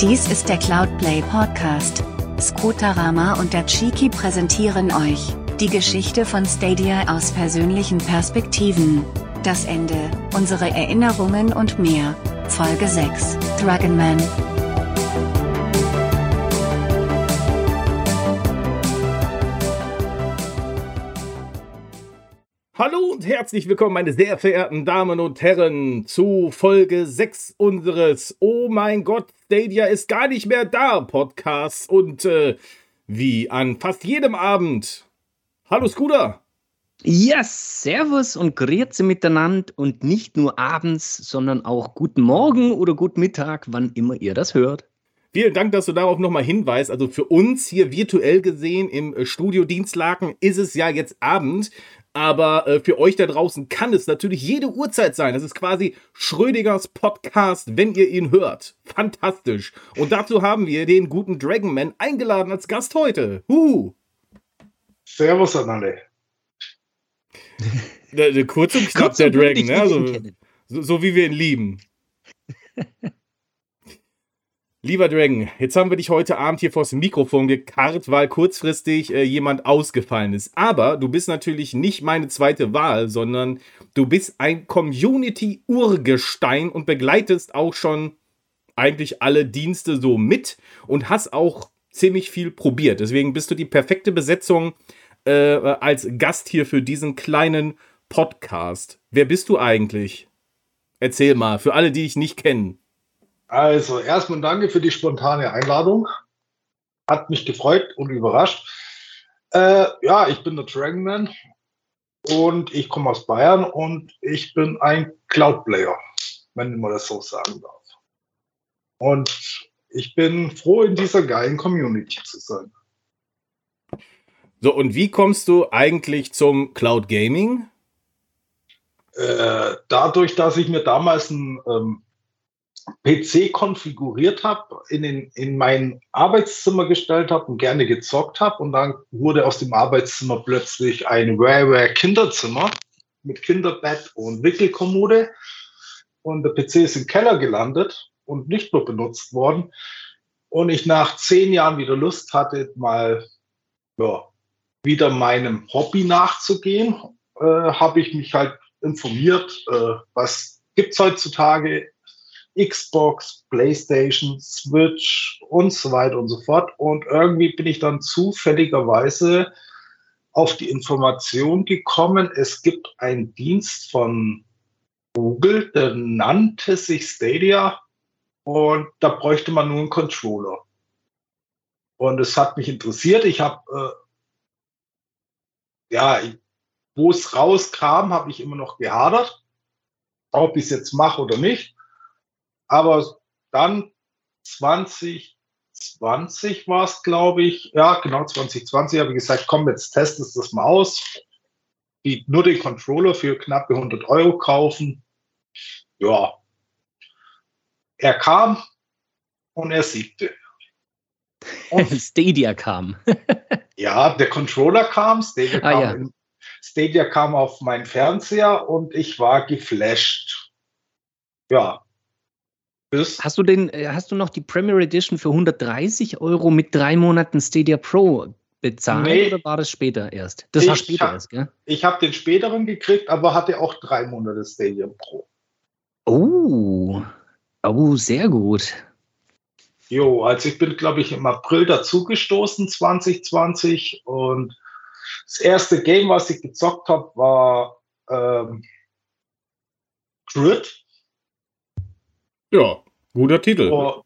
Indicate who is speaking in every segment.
Speaker 1: Dies ist der Cloudplay Podcast. Scooterama und der Chiki präsentieren euch die Geschichte von Stadia aus persönlichen Perspektiven. Das Ende, unsere Erinnerungen und mehr. Folge 6, Dragonman.
Speaker 2: Herzlich willkommen, meine sehr verehrten Damen und Herren, zu Folge 6 unseres Oh mein Gott, Stadia ist gar nicht mehr da Podcasts. Und äh, wie an fast jedem Abend. Hallo Scooter.
Speaker 3: Ja, servus und grüezi miteinander und nicht nur abends, sondern auch guten Morgen oder guten Mittag, wann immer ihr das hört.
Speaker 2: Vielen Dank, dass du darauf nochmal hinweist. Also für uns hier virtuell gesehen im Studio Dienstlaken ist es ja jetzt Abend. Aber äh, für euch da draußen kann es natürlich jede Uhrzeit sein. Das ist quasi Schrödingers Podcast, wenn ihr ihn hört. Fantastisch. Und dazu haben wir den guten Dragonman eingeladen als Gast heute. Huhu.
Speaker 4: Servus an alle.
Speaker 2: Kurz und knapp, der Dragon, ne? Also, so, so wie wir ihn lieben. Lieber Dragon, jetzt haben wir dich heute Abend hier vors Mikrofon gekarrt, weil kurzfristig äh, jemand ausgefallen ist. Aber du bist natürlich nicht meine zweite Wahl, sondern du bist ein Community-Urgestein und begleitest auch schon eigentlich alle Dienste so mit und hast auch ziemlich viel probiert. Deswegen bist du die perfekte Besetzung äh, als Gast hier für diesen kleinen Podcast. Wer bist du eigentlich? Erzähl mal, für alle, die ich nicht kenne.
Speaker 4: Also, erstmal danke für die spontane Einladung. Hat mich gefreut und überrascht. Äh, ja, ich bin der Dragonman und ich komme aus Bayern und ich bin ein Cloud-Player, wenn man das so sagen darf. Und ich bin froh, in dieser geilen Community zu sein.
Speaker 2: So, und wie kommst du eigentlich zum Cloud Gaming?
Speaker 4: Äh, dadurch, dass ich mir damals ein ähm, PC konfiguriert habe, in, in mein Arbeitszimmer gestellt habe und gerne gezockt habe. Und dann wurde aus dem Arbeitszimmer plötzlich ein Rare Kinderzimmer mit Kinderbett und Wickelkommode. Und der PC ist im Keller gelandet und nicht mehr benutzt worden. Und ich nach zehn Jahren wieder Lust hatte, mal ja, wieder meinem Hobby nachzugehen, äh, habe ich mich halt informiert, äh, was gibt's heutzutage Xbox, PlayStation, Switch und so weiter und so fort. Und irgendwie bin ich dann zufälligerweise auf die Information gekommen, es gibt einen Dienst von Google, der nannte sich Stadia und da bräuchte man nur einen Controller. Und es hat mich interessiert. Ich habe, äh, ja, wo es rauskam, habe ich immer noch gehadert, ob ich es jetzt mache oder nicht. Aber dann 2020 war es, glaube ich, ja, genau 2020 habe ich gesagt, komm, jetzt testest du das mal aus. Die, nur den Controller für knappe 100 Euro kaufen. Ja. Er kam und er siegte.
Speaker 3: Und Stadia kam.
Speaker 4: ja, der Controller kam, Stadia,
Speaker 3: ah,
Speaker 4: kam
Speaker 3: ja.
Speaker 4: in, Stadia kam auf meinen Fernseher und ich war geflasht. Ja,
Speaker 3: ist. Hast du den, äh, hast du noch die Premier Edition für 130 Euro mit drei Monaten Stadia Pro bezahlt nee. oder war das später erst? Das
Speaker 4: ich
Speaker 3: war später
Speaker 4: hab,
Speaker 3: erst, gell?
Speaker 4: Ich habe den späteren gekriegt, aber hatte auch drei Monate Stadia Pro.
Speaker 3: Oh, oh, sehr gut.
Speaker 4: Jo, also ich bin, glaube ich, im April dazugestoßen, 2020. Und das erste Game, was ich gezockt habe, war ähm, Grid.
Speaker 2: Ja, guter Titel.
Speaker 4: Und,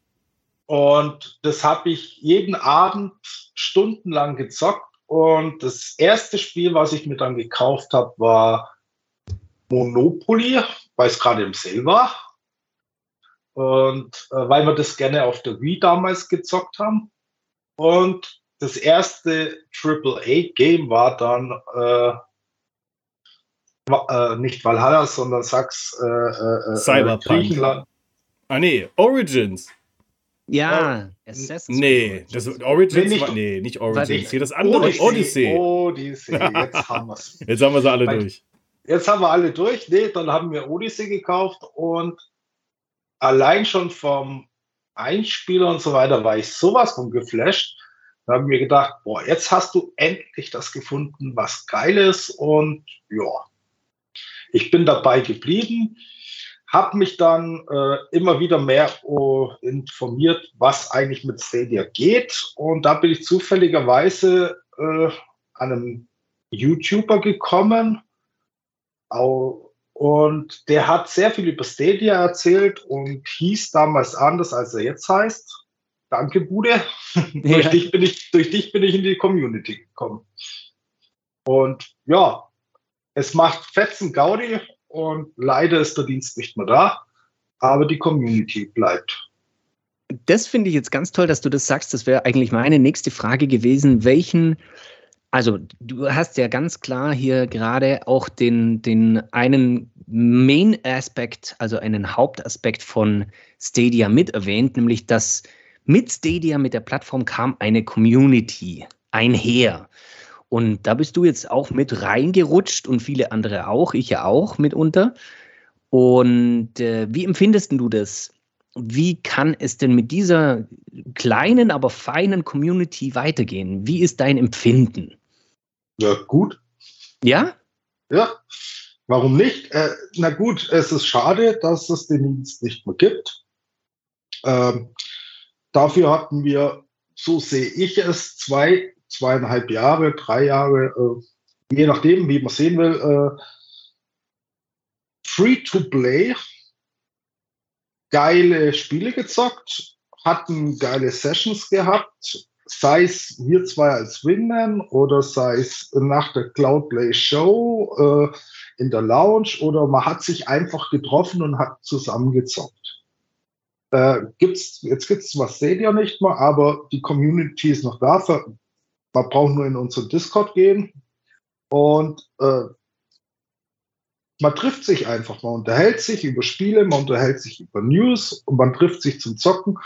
Speaker 4: und das habe ich jeden Abend stundenlang gezockt. Und das erste Spiel, was ich mir dann gekauft habe, war Monopoly, weil es gerade im Sale war. Und äh, weil wir das gerne auf der Wii damals gezockt haben. Und das erste AAA-Game war dann äh, äh, nicht Valhalla, sondern Sachs äh, äh,
Speaker 2: Cyberpunk.
Speaker 4: Griechenland.
Speaker 2: Ah, nee, Origins.
Speaker 3: Ja,
Speaker 2: oh, Assassin's Nee, das Origins
Speaker 4: nicht,
Speaker 2: war, nee, nicht Origins. Hier das andere, Odyssey.
Speaker 4: Odyssey, Odyssey. jetzt haben wir es.
Speaker 2: Jetzt haben wir sie alle Weil, durch.
Speaker 4: Jetzt haben wir alle durch. Nee, dann haben wir Odyssey gekauft und allein schon vom Einspieler und so weiter, war ich sowas von geflasht. Da habe ich mir gedacht, boah, jetzt hast du endlich das gefunden, was geil ist. Und ja, ich bin dabei geblieben, habe mich dann äh, immer wieder mehr uh, informiert, was eigentlich mit Stadia geht. Und da bin ich zufälligerweise äh, an einem YouTuber gekommen. Und der hat sehr viel über Stadia erzählt und hieß damals anders, als er jetzt heißt. Danke, Bude. Ja. durch, dich bin ich, durch dich bin ich in die Community gekommen. Und ja, es macht fetzen Gaudi und leider ist der Dienst nicht mehr da, aber die Community bleibt.
Speaker 3: Das finde ich jetzt ganz toll, dass du das sagst. Das wäre eigentlich meine nächste Frage gewesen. Welchen, also du hast ja ganz klar hier gerade auch den, den einen Main-Aspekt, also einen Hauptaspekt von Stadia mit erwähnt, nämlich dass mit Stadia, mit der Plattform kam eine Community einher. Und da bist du jetzt auch mit reingerutscht und viele andere auch, ich ja auch mitunter. Und äh, wie empfindest du das? Wie kann es denn mit dieser kleinen, aber feinen Community weitergehen? Wie ist dein Empfinden?
Speaker 4: Ja, gut.
Speaker 3: Ja?
Speaker 4: Ja, warum nicht? Äh, na gut, es ist schade, dass es den Dienst nicht mehr gibt. Ähm, Dafür hatten wir, so sehe ich es, zwei, zweieinhalb Jahre, drei Jahre, äh, je nachdem, wie man sehen will, äh, free to play, geile Spiele gezockt, hatten geile Sessions gehabt, sei es wir zwei als Wingman oder sei es nach der Cloudplay Show äh, in der Lounge oder man hat sich einfach getroffen und hat zusammengezockt. Äh, gibt's, jetzt gibt es was Stadia nicht mehr, aber die Community ist noch da. Man braucht nur in unseren Discord gehen und äh, man trifft sich einfach, man unterhält sich über Spiele, man unterhält sich über News und man trifft sich zum Zocken.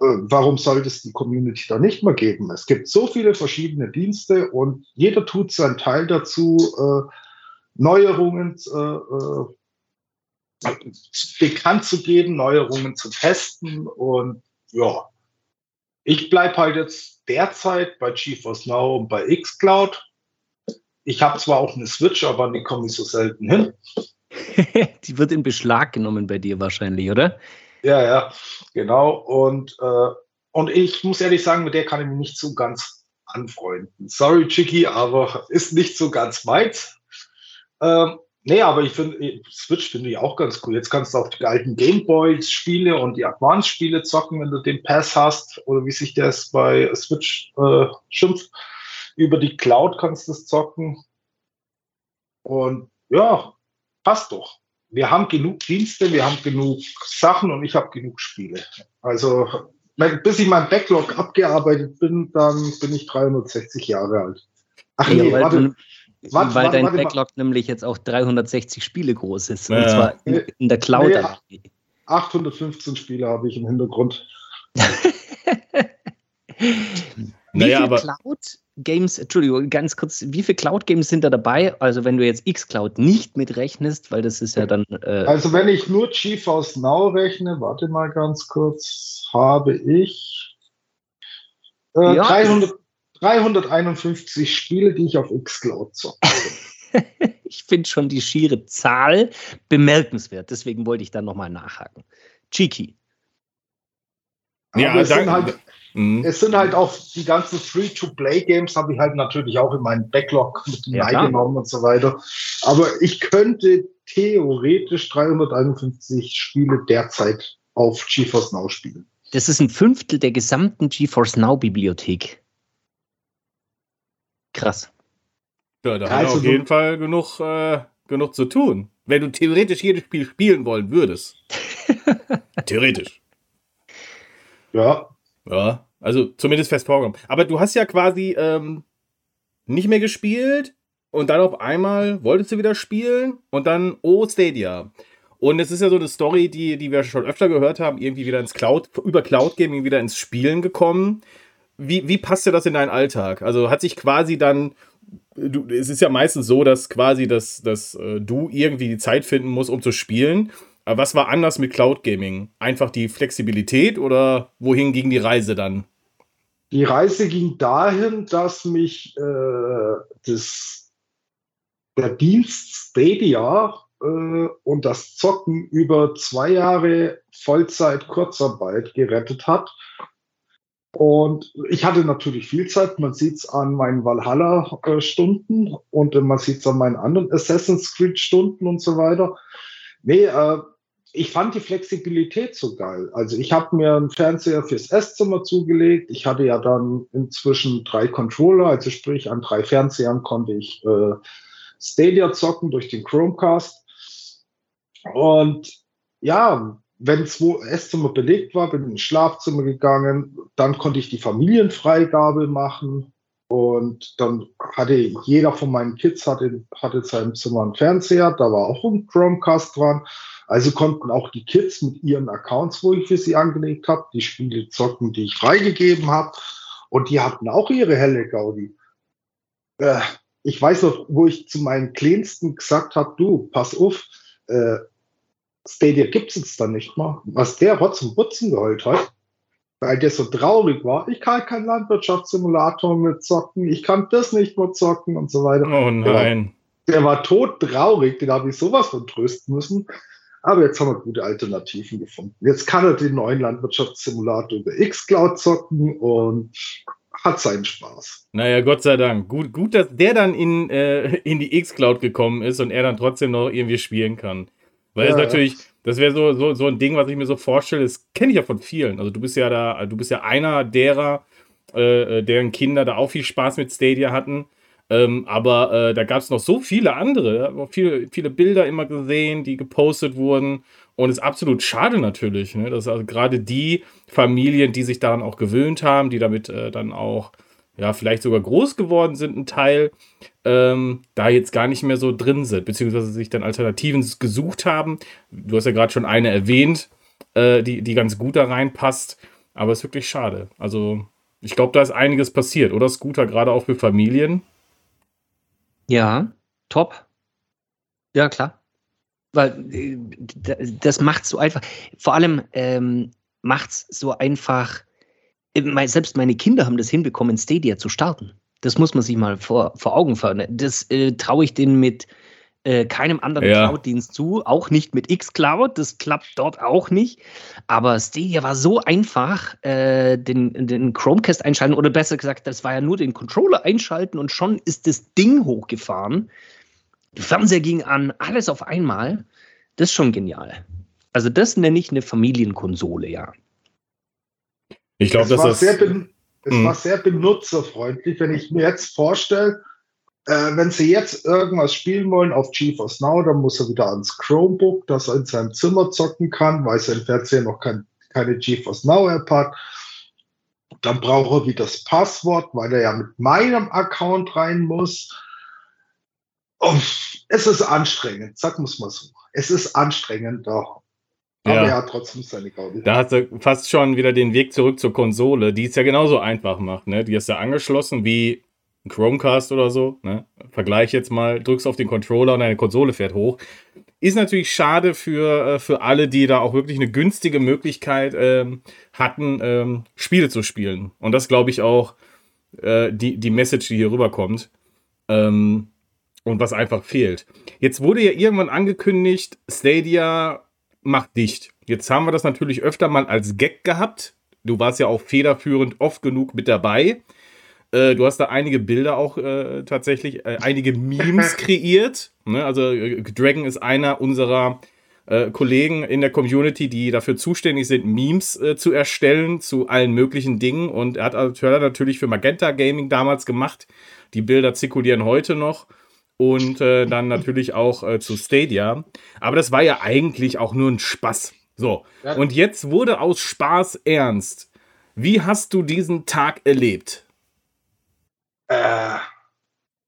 Speaker 4: Äh, warum sollte es die Community da nicht mehr geben? Es gibt so viele verschiedene Dienste und jeder tut seinen Teil dazu, äh, Neuerungen äh, äh bekannt zu geben, Neuerungen zu testen. Und ja, ich bleibe halt jetzt derzeit bei GeForce Now und bei xCloud. Ich habe zwar auch eine Switch, aber die komme ich so selten hin.
Speaker 3: die wird in Beschlag genommen bei dir wahrscheinlich, oder?
Speaker 4: Ja, ja, genau. Und, äh, und ich muss ehrlich sagen, mit der kann ich mich nicht so ganz anfreunden. Sorry, Chicky, aber ist nicht so ganz meins. Ähm, Nee, aber ich finde, Switch finde ich auch ganz cool. Jetzt kannst du auch die alten Gameboys-Spiele und die Advance-Spiele zocken, wenn du den Pass hast, oder wie sich das bei Switch äh, schimpft. Über die Cloud kannst du es zocken. Und ja, passt doch. Wir haben genug Dienste, wir haben genug Sachen und ich habe genug Spiele. Also, bis ich mein Backlog abgearbeitet bin, dann bin ich 360 Jahre alt.
Speaker 3: Ach nee, ja, warte. Warte, weil warte, dein warte, Backlog nämlich jetzt auch 360 Spiele groß ist. Und zwar in, in, der Cloud.
Speaker 4: Nee, 815 Spiele habe ich im Hintergrund.
Speaker 3: wie naja, viele Cloud-Games, Entschuldigung, ganz kurz, wie viele Cloud-Games sind da dabei? Also wenn du jetzt xCloud nicht mitrechnest, weil das ist ja dann.
Speaker 4: Äh also wenn ich nur GeForce Now rechne, warte mal ganz kurz, habe ich äh, ja, 300, 351 Spiele, die ich auf Xcloud zocke.
Speaker 3: ich finde schon die schiere Zahl bemerkenswert. Deswegen wollte ich da nochmal nachhaken. Cheeky.
Speaker 4: Ja, es sind, halt, mhm. es sind halt auch die ganzen Free-to-Play-Games, habe ich halt natürlich auch in meinen Backlog mit hineingenommen ja, und so weiter. Aber ich könnte theoretisch 351 Spiele derzeit auf GeForce Now spielen.
Speaker 3: Das ist ein Fünftel der gesamten GeForce Now-Bibliothek. Krass.
Speaker 2: Ja, da ja, hat also auf jeden Fall genug, äh, genug zu tun. Wenn du theoretisch jedes Spiel spielen wollen würdest. theoretisch.
Speaker 4: Ja.
Speaker 2: Ja, also zumindest fest vorgenommen. Aber du hast ja quasi ähm, nicht mehr gespielt und dann auf einmal wolltest du wieder spielen und dann, oh, Stadia. Und es ist ja so eine Story, die, die wir schon öfter gehört haben, irgendwie wieder ins Cloud, über Cloud Gaming wieder ins Spielen gekommen wie, wie passt dir das in deinen Alltag? Also hat sich quasi dann, du, es ist ja meistens so, dass quasi das, dass, äh, du irgendwie die Zeit finden musst, um zu spielen. Aber was war anders mit Cloud Gaming? Einfach die Flexibilität oder wohin ging die Reise dann?
Speaker 4: Die Reise ging dahin, dass mich äh, das, der Dienst Stadia äh, und das Zocken über zwei Jahre Vollzeit Kurzarbeit gerettet hat. Und ich hatte natürlich viel Zeit. Man sieht es an meinen Valhalla-Stunden und man sieht es an meinen anderen Assassin's Creed-Stunden und so weiter. Nee, äh, ich fand die Flexibilität so geil. Also ich habe mir einen Fernseher fürs Esszimmer zugelegt. Ich hatte ja dann inzwischen drei Controller, also sprich an drei Fernsehern konnte ich äh, Stadia zocken durch den Chromecast. Und ja, wenn zwei Esszimmer belegt war, bin ich ins Schlafzimmer gegangen. Dann konnte ich die Familienfreigabe machen. Und dann hatte jeder von meinen Kids hatte, hatte in seinem Zimmer einen Fernseher. Da war auch ein Chromecast dran. Also konnten auch die Kids mit ihren Accounts, wo ich für sie angelegt habe, die Spiele zocken, die ich freigegeben habe. Und die hatten auch ihre helle Gaudi. Äh, ich weiß noch, wo ich zu meinen Kleinsten gesagt habe, du, pass auf, äh, Stadia gibt es jetzt dann nicht mehr. Was der Rotz und Butzen geheult hat, weil der so traurig war, ich kann keinen Landwirtschaftssimulator mehr zocken, ich kann das nicht mehr zocken und so weiter.
Speaker 2: Oh nein.
Speaker 4: Der, der war tot traurig, den habe ich sowas von trösten müssen. Aber jetzt haben wir gute Alternativen gefunden. Jetzt kann er den neuen Landwirtschaftssimulator über Xcloud zocken und hat seinen Spaß.
Speaker 2: Naja, Gott sei Dank. Gut, gut dass der dann in, äh, in die Xcloud gekommen ist und er dann trotzdem noch irgendwie spielen kann. Weil ja, das natürlich, das wäre so, so, so ein Ding, was ich mir so vorstelle, das kenne ich ja von vielen. Also du bist ja da, du bist ja einer derer, äh, äh deren Kinder da auch viel Spaß mit Stadia hatten. Ähm, aber äh, da gab es noch so viele andere, viele, viele Bilder immer gesehen, die gepostet wurden. Und es ist absolut schade natürlich, ne? dass also gerade die Familien, die sich daran auch gewöhnt haben, die damit äh, dann auch ja, vielleicht sogar groß geworden sind, ein Teil, ähm, da jetzt gar nicht mehr so drin sind, beziehungsweise sich dann Alternativen gesucht haben. Du hast ja gerade schon eine erwähnt, äh, die, die ganz gut da reinpasst, aber es ist wirklich schade. Also, ich glaube, da ist einiges passiert, oder Scooter, gerade auch für Familien.
Speaker 3: Ja, top. Ja, klar. Weil äh, das macht so einfach. Vor allem ähm, macht es so einfach. Äh, selbst meine Kinder haben das hinbekommen, Stadia zu starten. Das muss man sich mal vor, vor Augen führen. Das äh, traue ich denen mit äh, keinem anderen ja. Cloud-Dienst zu, auch nicht mit xCloud, das klappt dort auch nicht. Aber Stadia war so einfach, äh, den, den Chromecast einschalten oder besser gesagt, das war ja nur den Controller einschalten und schon ist das Ding hochgefahren. Der Fernseher ging an, alles auf einmal. Das ist schon genial. Also das nenne ich eine Familienkonsole, ja.
Speaker 2: Ich glaube, das ist.
Speaker 4: Sehr es hm. war sehr benutzerfreundlich, wenn ich mir jetzt vorstelle, äh, wenn Sie jetzt irgendwas spielen wollen auf GeForce Now, dann muss er wieder ans Chromebook, dass er in seinem Zimmer zocken kann, weil sein Fernseher noch kein, keine GeForce Now App hat. Dann braucht er wieder das Passwort, weil er ja mit meinem Account rein muss. Und es ist anstrengend, sag muss mal so. Es ist anstrengend, doch. Aber ja. er hat trotzdem seine Gaudi.
Speaker 2: Da hast du fast schon wieder den Weg zurück zur Konsole, die es ja genauso einfach macht. Ne? Die ist ja angeschlossen wie ein Chromecast oder so, ne? Vergleich jetzt mal, drückst auf den Controller und deine Konsole fährt hoch. Ist natürlich schade für, äh, für alle, die da auch wirklich eine günstige Möglichkeit ähm, hatten, ähm, Spiele zu spielen. Und das glaube ich auch äh, die, die Message, die hier rüberkommt. Ähm, und was einfach fehlt. Jetzt wurde ja irgendwann angekündigt, Stadia macht dicht. Jetzt haben wir das natürlich öfter mal als Gag gehabt. Du warst ja auch federführend oft genug mit dabei. Äh, du hast da einige Bilder auch äh, tatsächlich, äh, einige Memes kreiert. Ne? Also äh, Dragon ist einer unserer äh, Kollegen in der Community, die dafür zuständig sind, Memes zu erstellen zu allen möglichen Dingen. Und er hat also natürlich für Magenta Gaming damals gemacht. Die Bilder zirkulieren heute noch. Und dann natürlich auch zu Stadia. Aber das war ja eigentlich auch nur ein Spaß. So. Und jetzt wurde aus Spaß ernst. Wie hast du diesen Tag erlebt?
Speaker 4: Äh,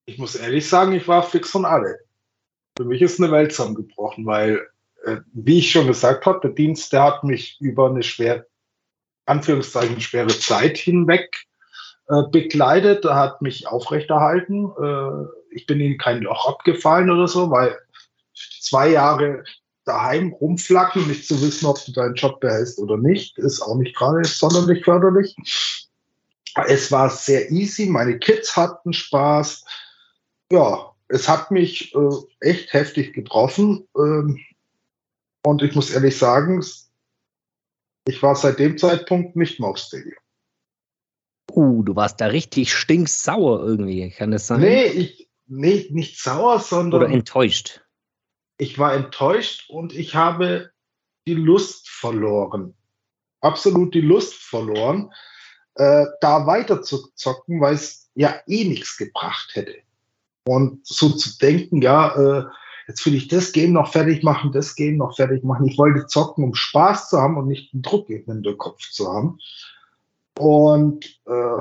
Speaker 4: ich muss ehrlich sagen, ich war fix von alle. Für mich ist eine Welt zusammengebrochen, weil, äh, wie ich schon gesagt habe, der Dienst, der hat mich über eine schwer, Anführungszeichen schwere Zeit hinweg äh, begleitet, hat mich aufrechterhalten. Ich bin in kein Loch abgefallen oder so, weil zwei Jahre daheim rumflacken, nicht zu wissen, ob du deinen Job behältst oder nicht, ist auch nicht gerade sonderlich förderlich. Es war sehr easy, meine Kids hatten Spaß. Ja, es hat mich äh, echt heftig getroffen. Ähm, und ich muss ehrlich sagen, ich war seit dem Zeitpunkt nicht mehr auf Stadium.
Speaker 3: Uh, du warst da richtig stinksauer irgendwie, kann das sein?
Speaker 4: Nee, ich, nee, nicht sauer, sondern.
Speaker 3: Oder enttäuscht.
Speaker 4: Ich war enttäuscht und ich habe die Lust verloren. Absolut die Lust verloren, äh, da weiter zu zocken, weil es ja eh nichts gebracht hätte. Und so zu denken, ja, äh, jetzt will ich das Game noch fertig machen, das Game noch fertig machen. Ich wollte zocken, um Spaß zu haben und nicht einen Druck in den Kopf zu haben. Und äh,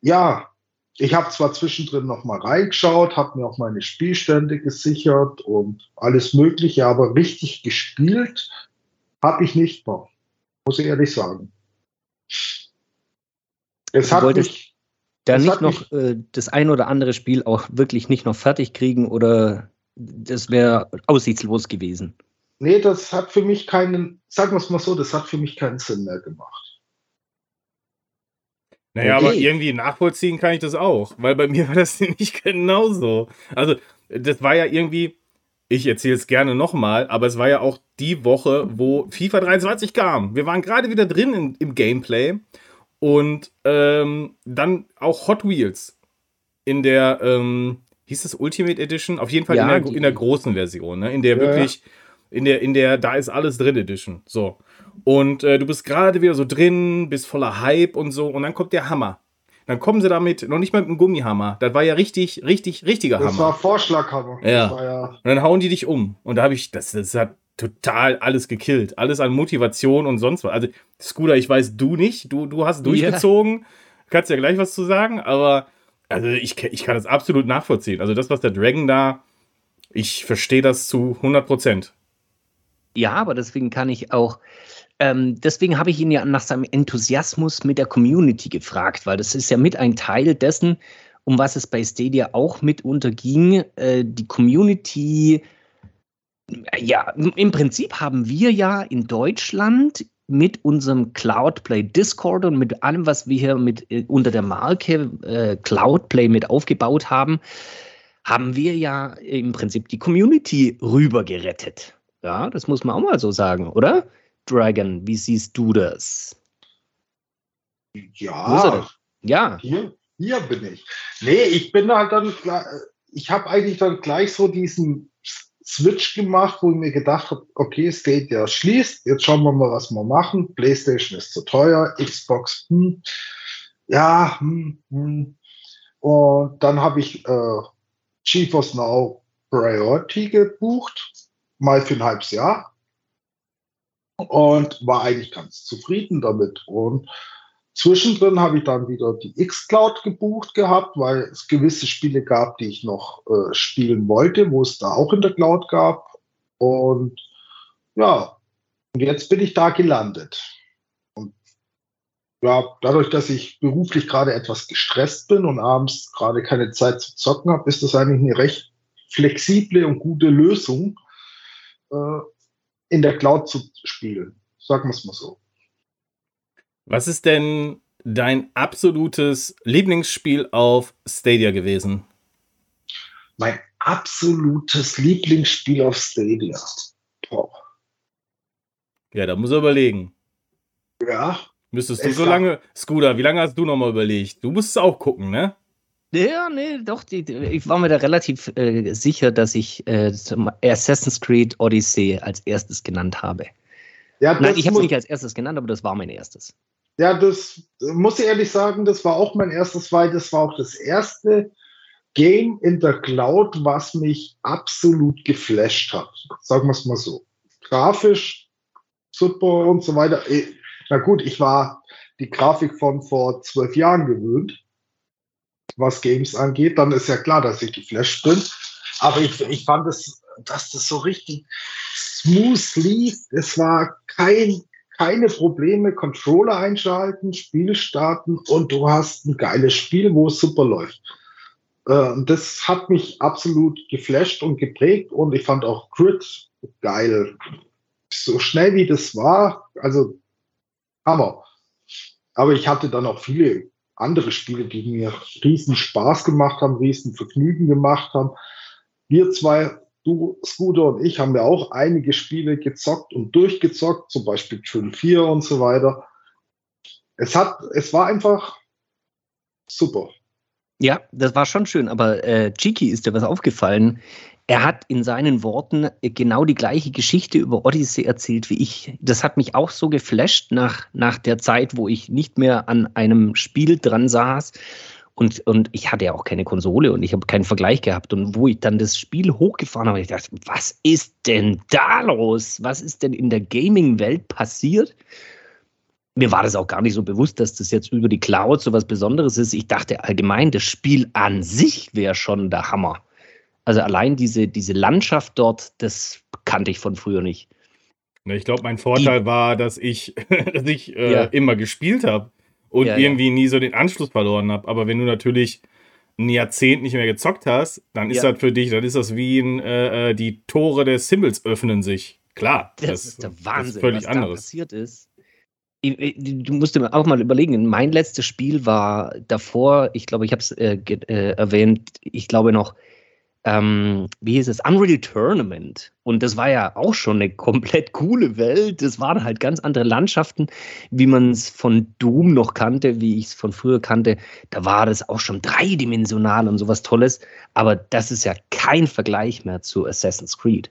Speaker 4: ja, ich habe zwar zwischendrin noch mal reingeschaut, habe mir auch meine Spielstände gesichert und alles Mögliche, aber richtig gespielt habe ich nicht mehr, muss ich ehrlich sagen.
Speaker 3: Es du hat mich, da nicht noch äh, das ein oder andere Spiel auch wirklich nicht noch fertig kriegen oder das wäre aussichtslos gewesen.
Speaker 4: Nee, das hat für mich keinen, sagen wir es mal so, das hat für mich keinen Sinn mehr gemacht.
Speaker 2: Naja, okay. aber irgendwie nachvollziehen kann ich das auch, weil bei mir war das nicht genauso. Also, das war ja irgendwie, ich erzähle es gerne nochmal, aber es war ja auch die Woche, wo FIFA 23 kam. Wir waren gerade wieder drin in, im Gameplay und ähm, dann auch Hot Wheels in der, ähm, hieß das Ultimate Edition? Auf jeden Fall ja, in, der, in der großen Version, ne? in der ja. wirklich, in der, in der, da ist alles drin Edition. So. Und äh, du bist gerade wieder so drin, bist voller Hype und so. Und dann kommt der Hammer. Dann kommen sie damit, noch nicht mal mit einem Gummihammer. Das war ja richtig, richtig, richtiger
Speaker 4: das
Speaker 2: Hammer.
Speaker 4: Das war Vorschlaghammer.
Speaker 2: Ja. ja. Und dann hauen die dich um. Und da habe ich, das, das hat total alles gekillt. Alles an Motivation und sonst was. Also, Scooter, ich weiß, du nicht. Du, du hast durchgezogen. Yeah. Kannst ja gleich was zu sagen. Aber, also, ich, ich kann das absolut nachvollziehen. Also, das, was der Dragon da, ich verstehe das zu 100 Prozent.
Speaker 3: Ja, aber deswegen kann ich auch ähm, deswegen habe ich ihn ja nach seinem Enthusiasmus mit der Community gefragt, weil das ist ja mit ein Teil dessen, um was es bei Stadia auch mitunter ging. Äh, die Community, ja, im Prinzip haben wir ja in Deutschland mit unserem Cloudplay Discord und mit allem, was wir hier mit äh, unter der Marke äh, Cloudplay mit aufgebaut haben, haben wir ja im Prinzip die Community rüber gerettet. Ja, das muss man auch mal so sagen, oder? Dragon, wie siehst du das?
Speaker 4: Ja,
Speaker 3: ja.
Speaker 4: Hier, hier bin ich. Nee, ich bin halt dann, ich habe eigentlich dann gleich so diesen Switch gemacht, wo ich mir gedacht habe, okay, Stadia schließt, jetzt schauen wir mal, was wir machen. PlayStation ist zu teuer, Xbox, hm, ja, hm, hm. Und dann habe ich äh, GeForce Now Priority gebucht, mal für ein halbes Jahr und war eigentlich ganz zufrieden damit. Und zwischendrin habe ich dann wieder die X-Cloud gebucht gehabt, weil es gewisse Spiele gab, die ich noch äh, spielen wollte, wo es da auch in der Cloud gab. Und ja, und jetzt bin ich da gelandet. Und ja, dadurch, dass ich beruflich gerade etwas gestresst bin und abends gerade keine Zeit zu zocken habe, ist das eigentlich eine recht flexible und gute Lösung, äh, in der Cloud zu spielen. Sagen wir es mal so.
Speaker 2: Was ist denn dein absolutes Lieblingsspiel auf Stadia gewesen?
Speaker 4: Mein absolutes Lieblingsspiel auf Stadia. Boah.
Speaker 2: Ja, da muss er überlegen.
Speaker 4: Ja.
Speaker 2: Müsstest du so lange, Scooter, wie lange hast du nochmal überlegt? Du musst es auch gucken, ne?
Speaker 3: Ja, nee, doch. Die, die, ich war mir da relativ äh, sicher, dass ich äh, Assassin's Creed Odyssey als erstes genannt habe. Ja, Nein, ich habe es nicht als erstes genannt, aber das war mein erstes.
Speaker 4: Ja, das muss ich ehrlich sagen, das war auch mein erstes, weil das war auch das erste Game in der Cloud, was mich absolut geflasht hat. Sagen wir es mal so. Grafisch super und so weiter. Äh, na gut, ich war die Grafik von vor zwölf Jahren gewöhnt was Games angeht, dann ist ja klar, dass ich geflasht bin. Aber ich, ich fand es, dass das so richtig smooth lief. Es war kein, keine Probleme, Controller einschalten, Spiel starten und du hast ein geiles Spiel, wo es super läuft. Äh, das hat mich absolut geflasht und geprägt und ich fand auch Grid geil. So schnell wie das war, also Hammer. Aber ich hatte dann auch viele andere Spiele, die mir riesen Spaß gemacht haben, riesen Vergnügen gemacht haben. Wir zwei, du, Scooter und ich, haben ja auch einige Spiele gezockt und durchgezockt, zum Beispiel Trill 4 und so weiter. Es hat, es war einfach super.
Speaker 3: Ja, das war schon schön, aber äh, Chiki ist dir was aufgefallen. Er hat in seinen Worten genau die gleiche Geschichte über Odyssey erzählt wie ich. Das hat mich auch so geflasht nach, nach der Zeit, wo ich nicht mehr an einem Spiel dran saß. Und, und ich hatte ja auch keine Konsole und ich habe keinen Vergleich gehabt. Und wo ich dann das Spiel hochgefahren habe, ich dachte, was ist denn da los? Was ist denn in der Gaming-Welt passiert? mir war das auch gar nicht so bewusst, dass das jetzt über die Cloud so was Besonderes ist. Ich dachte allgemein, das Spiel an sich wäre schon der Hammer. Also allein diese, diese Landschaft dort, das kannte ich von früher nicht.
Speaker 2: Ich glaube, mein Vorteil die, war, dass ich, dass ich äh, ja. immer gespielt habe und ja, irgendwie ja. nie so den Anschluss verloren habe. Aber wenn du natürlich ein Jahrzehnt nicht mehr gezockt hast, dann ist das für dich, dann ist das wie ein, äh, äh, die Tore des Himmels öffnen sich. Klar,
Speaker 3: das, das ist der Wahnsinn, ist völlig was anderes. da passiert ist du musst dir auch mal überlegen, mein letztes Spiel war davor, ich glaube, ich habe es äh, äh, erwähnt, ich glaube noch, ähm, wie hieß es, Unreal Tournament. Und das war ja auch schon eine komplett coole Welt. Das waren halt ganz andere Landschaften, wie man es von Doom noch kannte, wie ich es von früher kannte. Da war das auch schon dreidimensional und sowas Tolles. Aber das ist ja kein Vergleich mehr zu Assassin's Creed.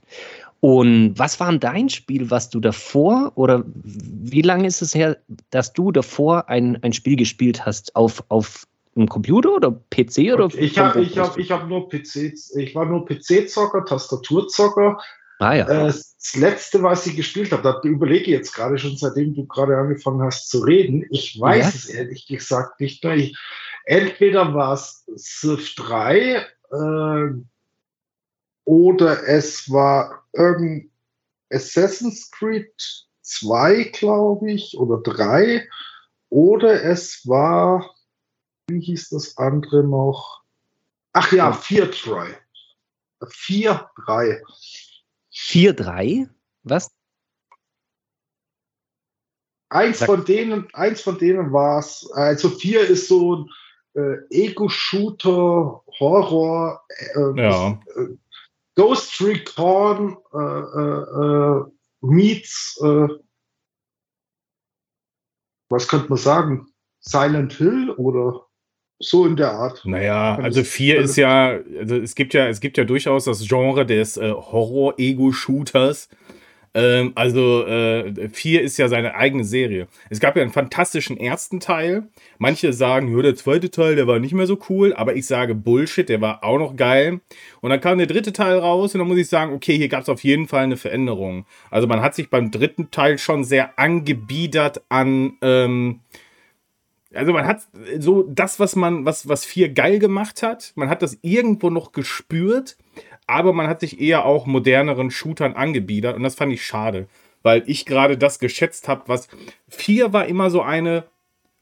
Speaker 3: Und was war dein Spiel, was du davor oder wie lange ist es her, dass du davor ein, ein Spiel gespielt hast auf, auf einem Computer oder PC oder?
Speaker 4: Ich habe ich hab, ich hab nur PC, ich war nur PC-Zocker, Tastaturzocker. Ah, ja. Äh, das letzte, was ich gespielt habe, da überlege ich jetzt gerade schon, seitdem du gerade angefangen hast zu reden. Ich weiß ja. es ehrlich gesagt nicht mehr. Ich, entweder war es Civ 3, äh, oder es war irgendein Assassin's Creed 2, glaube ich, oder 3, oder es war, wie hieß das andere noch? Ach ja, 4 3. 4 3.
Speaker 3: 4 3? Was?
Speaker 4: Eins von denen, eins von denen war es, also 4 ist so ein äh, Ego-Shooter, Horror, äh, ja. äh, Ghost Recon äh, äh, äh, meets, äh, was könnte man sagen, Silent Hill oder so in der Art.
Speaker 2: Naja, also vier ist ja, also es gibt ja, es gibt ja durchaus das Genre des äh, Horror-Ego-Shooters. Ähm, also äh, 4 ist ja seine eigene Serie. Es gab ja einen fantastischen ersten Teil. Manche sagen, ja, der zweite Teil, der war nicht mehr so cool, aber ich sage Bullshit, der war auch noch geil. Und dann kam der dritte Teil raus und dann muss ich sagen, okay, hier gab es auf jeden Fall eine Veränderung. Also man hat sich beim dritten Teil schon sehr angebiedert an ähm, also man hat so das, was man, was, was vier geil gemacht hat, man hat das irgendwo noch gespürt, aber man hat sich eher auch moderneren Shootern angebiedert und das fand ich schade, weil ich gerade das geschätzt habe, was 4 war immer so eine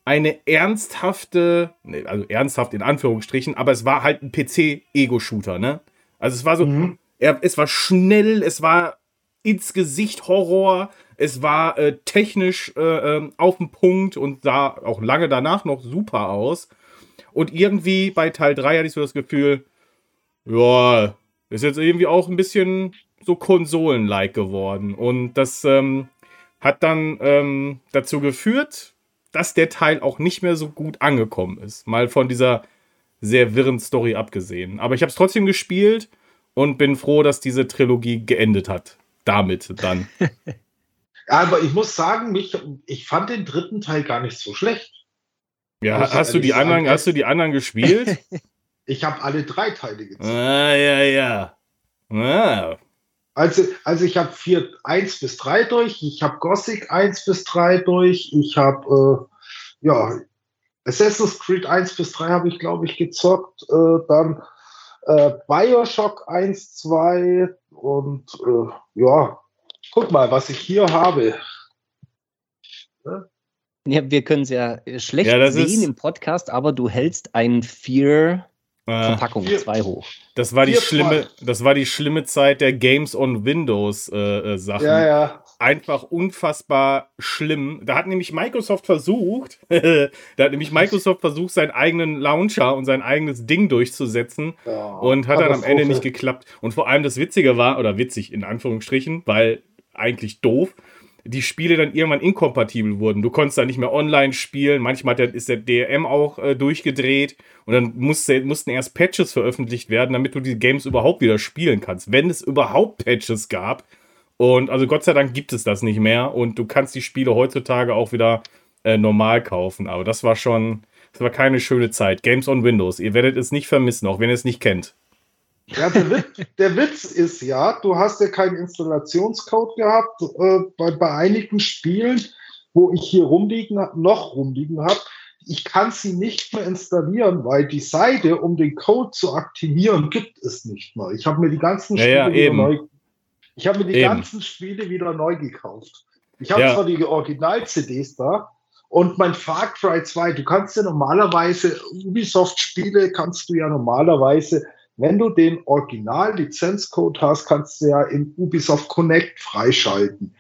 Speaker 2: eine ernsthafte, also ernsthaft in Anführungsstrichen, aber es war halt ein PC-Ego-Shooter, ne? Also es war so, mhm. er, es war schnell, es war ins Gesicht Horror, es war äh, technisch äh, ähm, auf dem Punkt und sah auch lange danach noch super aus. Und irgendwie bei Teil 3 hatte ich so das Gefühl, ja, ist jetzt irgendwie auch ein bisschen so Konsolen-like geworden. Und das ähm, hat dann ähm, dazu geführt, dass der Teil auch nicht mehr so gut angekommen ist. Mal von dieser sehr wirren Story abgesehen. Aber ich habe es trotzdem gespielt und bin froh, dass diese Trilogie geendet hat. Damit dann.
Speaker 4: Aber ich muss sagen, mich, ich fand den dritten Teil gar nicht so schlecht.
Speaker 2: Ja, hast du, die anderen, hast du die anderen gespielt?
Speaker 4: Ich habe alle drei Teile
Speaker 2: gezogen. Ah, ja, ja. Ah.
Speaker 4: Also, also ich habe 1 bis 3 durch, ich habe Gothic 1 bis 3 durch, ich habe äh, ja, Assassin's Creed 1 bis 3 habe ich, glaube ich, gezockt. Äh, dann äh, Bioshock 1, 2 und äh, ja, guck mal, was ich hier habe.
Speaker 3: Ja, wir können es ja schlecht ja, sehen im Podcast, aber du hältst ein Fear Verpackung,
Speaker 4: Vier-
Speaker 3: zwei hoch.
Speaker 2: Das war die
Speaker 4: Vier,
Speaker 2: schlimme,
Speaker 4: zwei.
Speaker 2: das war die schlimme Zeit der Games on Windows äh, äh, Sachen.
Speaker 4: Ja, ja.
Speaker 2: Einfach unfassbar schlimm. Da hat nämlich Microsoft versucht, da hat nämlich Microsoft versucht, seinen eigenen Launcher und sein eigenes Ding durchzusetzen
Speaker 4: ja.
Speaker 2: und hat dann am Ende nicht geklappt. Und vor allem das Witzige war, oder witzig in Anführungsstrichen, weil eigentlich doof, die Spiele dann irgendwann inkompatibel wurden. Du konntest da nicht mehr online spielen. Manchmal ist der DRM auch äh, durchgedreht und dann musste, mussten erst Patches veröffentlicht werden, damit du die Games überhaupt wieder spielen kannst. Wenn es überhaupt Patches gab. Und also Gott sei Dank gibt es das nicht mehr und du kannst die Spiele heutzutage auch wieder äh, normal kaufen. Aber das war schon, das war keine schöne Zeit. Games on Windows. Ihr werdet es nicht vermissen, auch wenn ihr es nicht kennt.
Speaker 4: Ja, der, Witz, der Witz ist ja, du hast ja keinen Installationscode gehabt äh, bei, bei einigen Spielen, wo ich hier rumliegen noch rumliegen habe. Ich kann sie nicht mehr installieren, weil die Seite, um den Code zu aktivieren, gibt es nicht mehr. Ich habe mir die ganzen
Speaker 2: Ja,
Speaker 4: Spiele
Speaker 2: ja,
Speaker 4: wieder
Speaker 2: eben.
Speaker 4: neu. Ich habe mir die
Speaker 2: Eben.
Speaker 4: ganzen Spiele wieder neu gekauft. Ich habe
Speaker 2: Ja.
Speaker 4: zwar die Original-CDs da und mein Far Cry 2, du kannst ja normalerweise, Ubisoft-Spiele kannst du ja normalerweise wenn du den Original-Lizenzcode hast, kannst du ja im Ubisoft Connect freischalten.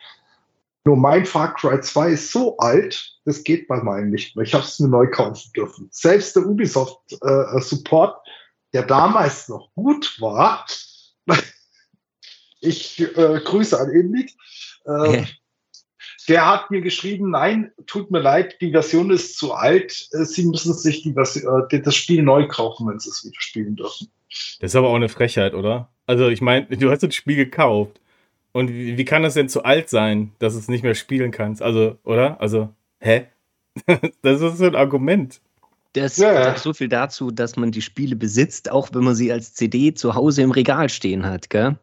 Speaker 4: Nur mein Far Cry 2 ist so alt, das geht bei meinem nicht mehr. Ich habe es mir neu kaufen dürfen. Selbst der Ubisoft-Support, der damals noch gut war, ich äh, grüße an Indik, äh, der hat mir geschrieben, nein, tut mir leid, die Version ist zu alt. Äh, Sie müssen sich die Version, äh, das Spiel neu kaufen, wenn Sie es wieder spielen dürfen.
Speaker 2: Das ist aber auch eine Frechheit, oder? Also, ich meine, du hast das Spiel gekauft. Und wie, wie kann das denn zu alt sein, dass du es nicht mehr spielen kannst? Also, oder? Also, hä? das ist so ein Argument.
Speaker 3: Das
Speaker 4: Ja,
Speaker 3: sagt so viel dazu, dass man die Spiele besitzt, auch wenn man sie als CD zu Hause im Regal stehen hat. Gell?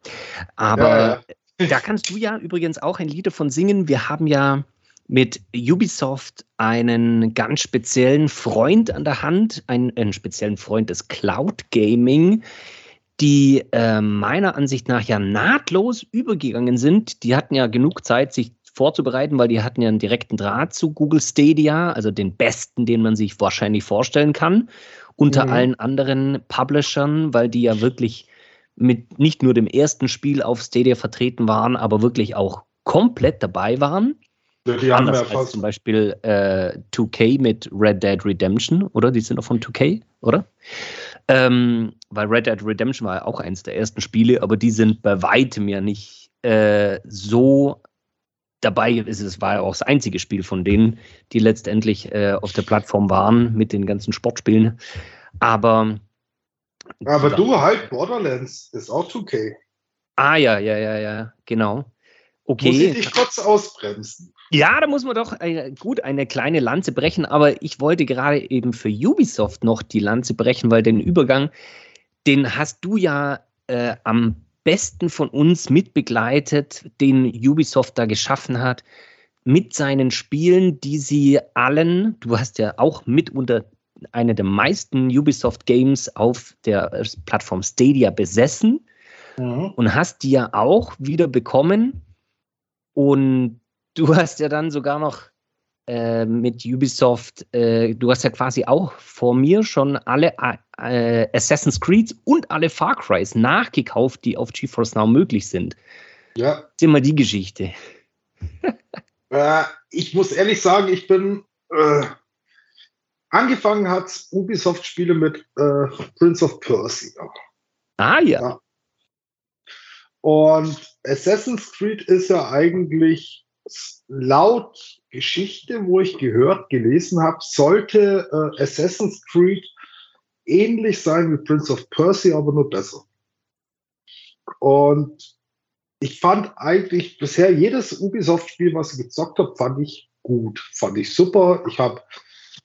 Speaker 3: Aber
Speaker 4: Ja,
Speaker 3: da kannst du ja übrigens auch ein Lied davon singen. Wir haben ja mit Ubisoft einen ganz speziellen Freund an der Hand, einen, einen speziellen Freund des Cloud Gaming, die äh, meiner Ansicht nach ja nahtlos übergegangen sind. Die hatten ja genug Zeit, sich vorzubereiten, weil die hatten ja einen direkten Draht zu Google Stadia, also den besten, den man sich wahrscheinlich vorstellen kann, unter
Speaker 4: Mhm.
Speaker 3: allen anderen Publishern, weil die ja wirklich mit nicht nur dem ersten Spiel auf Stadia vertreten waren, aber wirklich auch komplett dabei waren.
Speaker 4: Die haben
Speaker 3: Anders
Speaker 4: ja
Speaker 3: als zum Beispiel äh, 2K mit Red Dead Redemption, oder? Die sind doch von 2K, oder? Ähm, weil Red Dead Redemption war ja auch eins der ersten Spiele, aber die sind bei weitem ja nicht äh, so dabei. Es war ja auch das einzige Spiel von denen, die letztendlich äh, auf der Plattform waren mit den ganzen Sportspielen. Aber
Speaker 4: Aber du halt, Borderlands ist auch 2K.
Speaker 3: Ah ja, ja, ja, ja, genau.
Speaker 4: Muss ich
Speaker 3: Okay.
Speaker 4: dich kurz ausbremsen?
Speaker 3: Ja, da muss man doch äh, gut eine kleine Lanze brechen, aber ich wollte gerade eben für Ubisoft noch die Lanze brechen, weil den Übergang, den hast du ja äh, am besten von uns mitbegleitet, den Ubisoft da geschaffen hat, mit seinen Spielen, die sie allen, du hast ja auch mitunter eine der meisten Ubisoft-Games auf der äh, Plattform Stadia besessen und hast die ja auch wieder bekommen. Und du hast ja dann sogar noch äh, mit Ubisoft, äh, du hast ja quasi auch vor mir schon alle äh, Assassin's Creed und alle Far Crys nachgekauft, die auf GeForce Now möglich sind.
Speaker 4: Ja,
Speaker 3: Das ist immer die Geschichte.
Speaker 4: Äh, ich muss ehrlich sagen, ich bin äh, angefangen hat Ubisoft-Spiele mit äh, Prince of Persia.
Speaker 3: Ah ja.
Speaker 4: Ja. Und Assassin's Creed ist ja eigentlich laut Geschichte, wo ich gehört, gelesen habe, sollte äh, Assassin's Creed ähnlich sein wie Prince of Persia, aber nur besser. Und ich fand eigentlich bisher jedes Ubisoft-Spiel, was ich gezockt habe, fand ich gut, fand ich super. Ich habe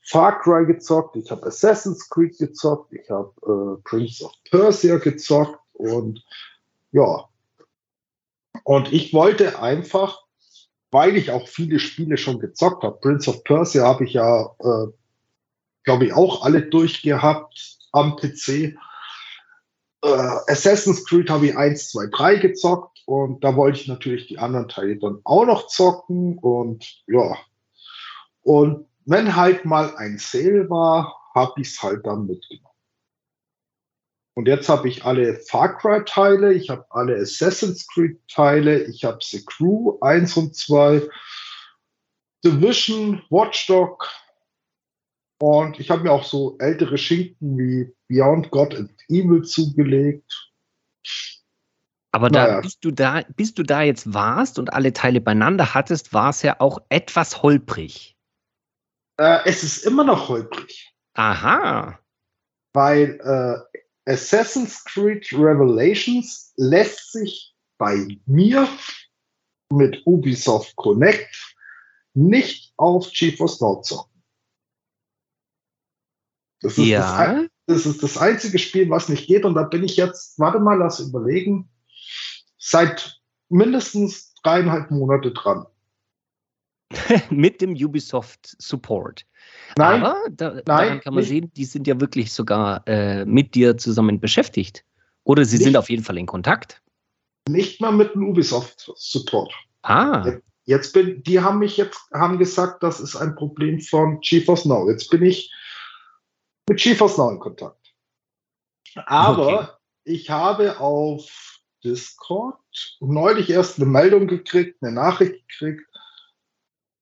Speaker 4: Far Cry gezockt, ich habe Assassin's Creed gezockt, ich habe äh, Prince of Persia gezockt und ja. Und ich wollte einfach, weil ich auch viele Spiele schon gezockt habe, Prince of Persia habe ich ja, äh, glaube ich, auch alle durchgehabt am PC. Äh, Assassin's Creed habe ich 1, 2, 3 gezockt und da wollte ich natürlich die anderen Teile dann auch noch zocken und ja. Und wenn halt mal ein Sale war, habe ich es halt dann mitgenommen. Und jetzt habe ich alle Far Cry-Teile, ich habe alle Assassin's Creed-Teile, ich habe The Crew 1 und 2, Division, Watchdog und ich habe mir auch so ältere Schinken wie Beyond God and Evil zugelegt.
Speaker 3: Aber da, naja. bis, du da, bis du da jetzt warst und alle Teile beieinander hattest, war es ja auch etwas holprig.
Speaker 4: Äh, es ist immer noch holprig.
Speaker 3: Aha.
Speaker 4: Weil äh, Assassin's Creed Revelations lässt sich bei mir mit Ubisoft Connect nicht auf GeForce Now zocken. Das ist, ja. das, das ist das einzige Spiel, was nicht geht. Und da bin ich jetzt, warte mal, lass überlegen, seit mindestens dreieinhalb Monate dran.
Speaker 3: Mit dem Ubisoft Support. Nein, Aber da, nein, daran kann man nicht. sehen, die sind ja wirklich sogar äh, mit dir zusammen beschäftigt. Oder sie nicht, sind auf jeden Fall in Kontakt.
Speaker 4: Nicht mal mit dem Ubisoft Support.
Speaker 3: Ah.
Speaker 4: Jetzt bin, die haben mich jetzt, haben gesagt, das ist ein Problem von GeForce Now. Jetzt bin ich mit GeForce Now in Kontakt. Aber okay. ich habe auf Discord neulich erst eine Meldung gekriegt, eine Nachricht gekriegt,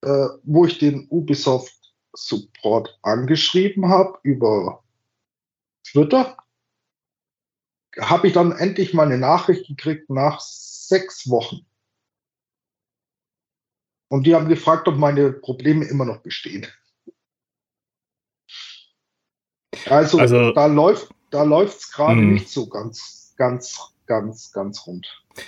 Speaker 4: äh, wo ich den Ubisoft Support angeschrieben habe über Twitter, habe ich dann endlich mal eine Nachricht gekriegt nach sechs Wochen. Und die haben gefragt, ob meine Probleme immer noch bestehen. Also, also da läuft da läuft's gerade hm. nicht so ganz, ganz, ganz, ganz rund.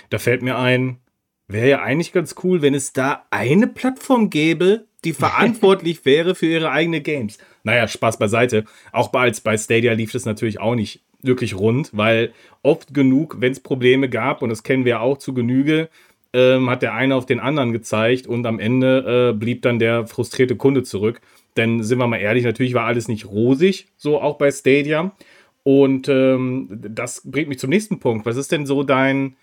Speaker 2: Da fällt mir ein, wäre ja eigentlich ganz cool, wenn es da eine Plattform gäbe, die verantwortlich wäre für ihre eigenen Games. Naja, Spaß beiseite. Auch bei, als bei Stadia lief das natürlich auch nicht wirklich rund, weil oft genug, wenn es Probleme gab, und das kennen wir auch zu Genüge, ähm, hat der eine auf den anderen gezeigt und am Ende äh, blieb dann der frustrierte Kunde zurück. Denn sind wir mal ehrlich, natürlich war alles nicht rosig, so auch bei Stadia. Und ähm, das bringt mich zum nächsten Punkt. Was ist denn so dein,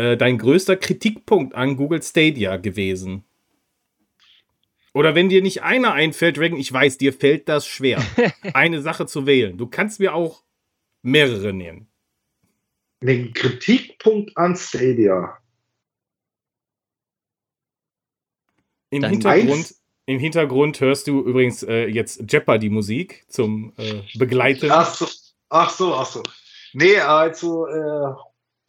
Speaker 2: äh, dein größter Kritikpunkt an Google Stadia gewesen? Oder wenn dir nicht einer einfällt, Dragon, ich weiß, dir fällt das schwer, eine Sache zu wählen. Du kannst mir auch mehrere nehmen.
Speaker 4: Den Kritikpunkt an Stadia.
Speaker 2: Im Hintergrund, Im Hintergrund hörst du übrigens äh, jetzt Jeopardy-Musik zum äh, Begleiten.
Speaker 4: Ach so, ach so, ach so. Nee, also äh,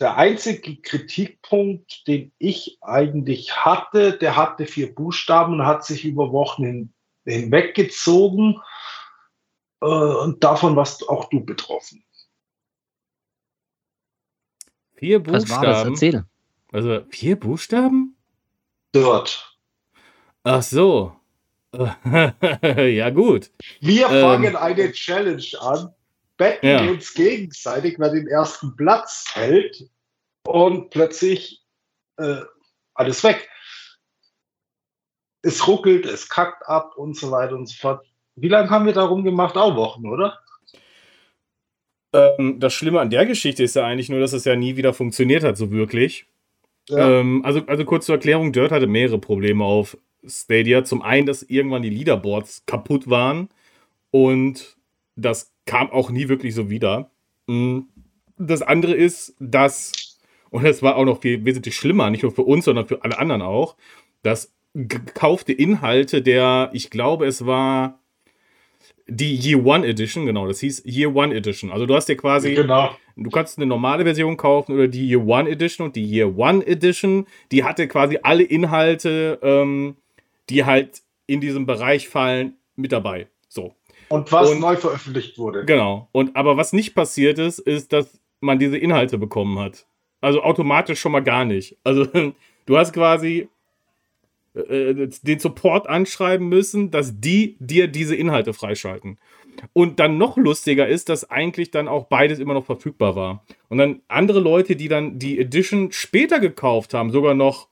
Speaker 4: der einzige Kritikpunkt, den ich eigentlich hatte, der hatte vier Buchstaben und hat sich über Wochen hin, hinweggezogen. Äh, und davon warst auch du betroffen.
Speaker 2: Vier Buchstaben. Was war das? Erzähl. Also vier Buchstaben?
Speaker 4: Dort.
Speaker 2: Ach so. ja, gut.
Speaker 4: Wir ähm, fangen eine Challenge an betten ja. uns gegenseitig, wer den ersten Platz hält und plötzlich äh, alles weg. Es ruckelt, es kackt ab und so weiter und so fort. Wie lange haben wir darum gemacht? Auch Wochen, oder?
Speaker 2: Ähm, das Schlimme an der Geschichte ist ja eigentlich nur, dass es ja nie wieder funktioniert hat, so wirklich. Ja. Ähm, also, also kurz zur Erklärung, Dirt hatte mehrere Probleme auf Stadia. Zum einen, dass irgendwann die Leaderboards kaputt waren und das kam auch nie wirklich so wieder. Mm, das andere ist, dass, und das war auch noch viel wesentlich schlimmer, nicht nur für uns, sondern für alle anderen auch, dass gekaufte Inhalte der, ich glaube, es war die Year One Edition, genau, das hieß Year One Edition. Also du hast dir quasi, genau. du kannst eine normale Version kaufen oder die Year One Edition und die Year One Edition, die hatte quasi alle Inhalte, ähm, die halt in diesem Bereich fallen, mit dabei. So.
Speaker 4: Und was und, neu veröffentlicht wurde.
Speaker 2: Genau. Und aber was nicht passiert ist, ist, dass man diese Inhalte bekommen hat. Also automatisch schon mal gar nicht. Also du hast quasi äh, den Support anschreiben müssen, dass die dir diese Inhalte freischalten. Und dann noch lustiger ist, dass eigentlich dann auch beides immer noch verfügbar war. Und dann andere Leute, die dann die Edition später gekauft haben, sogar noch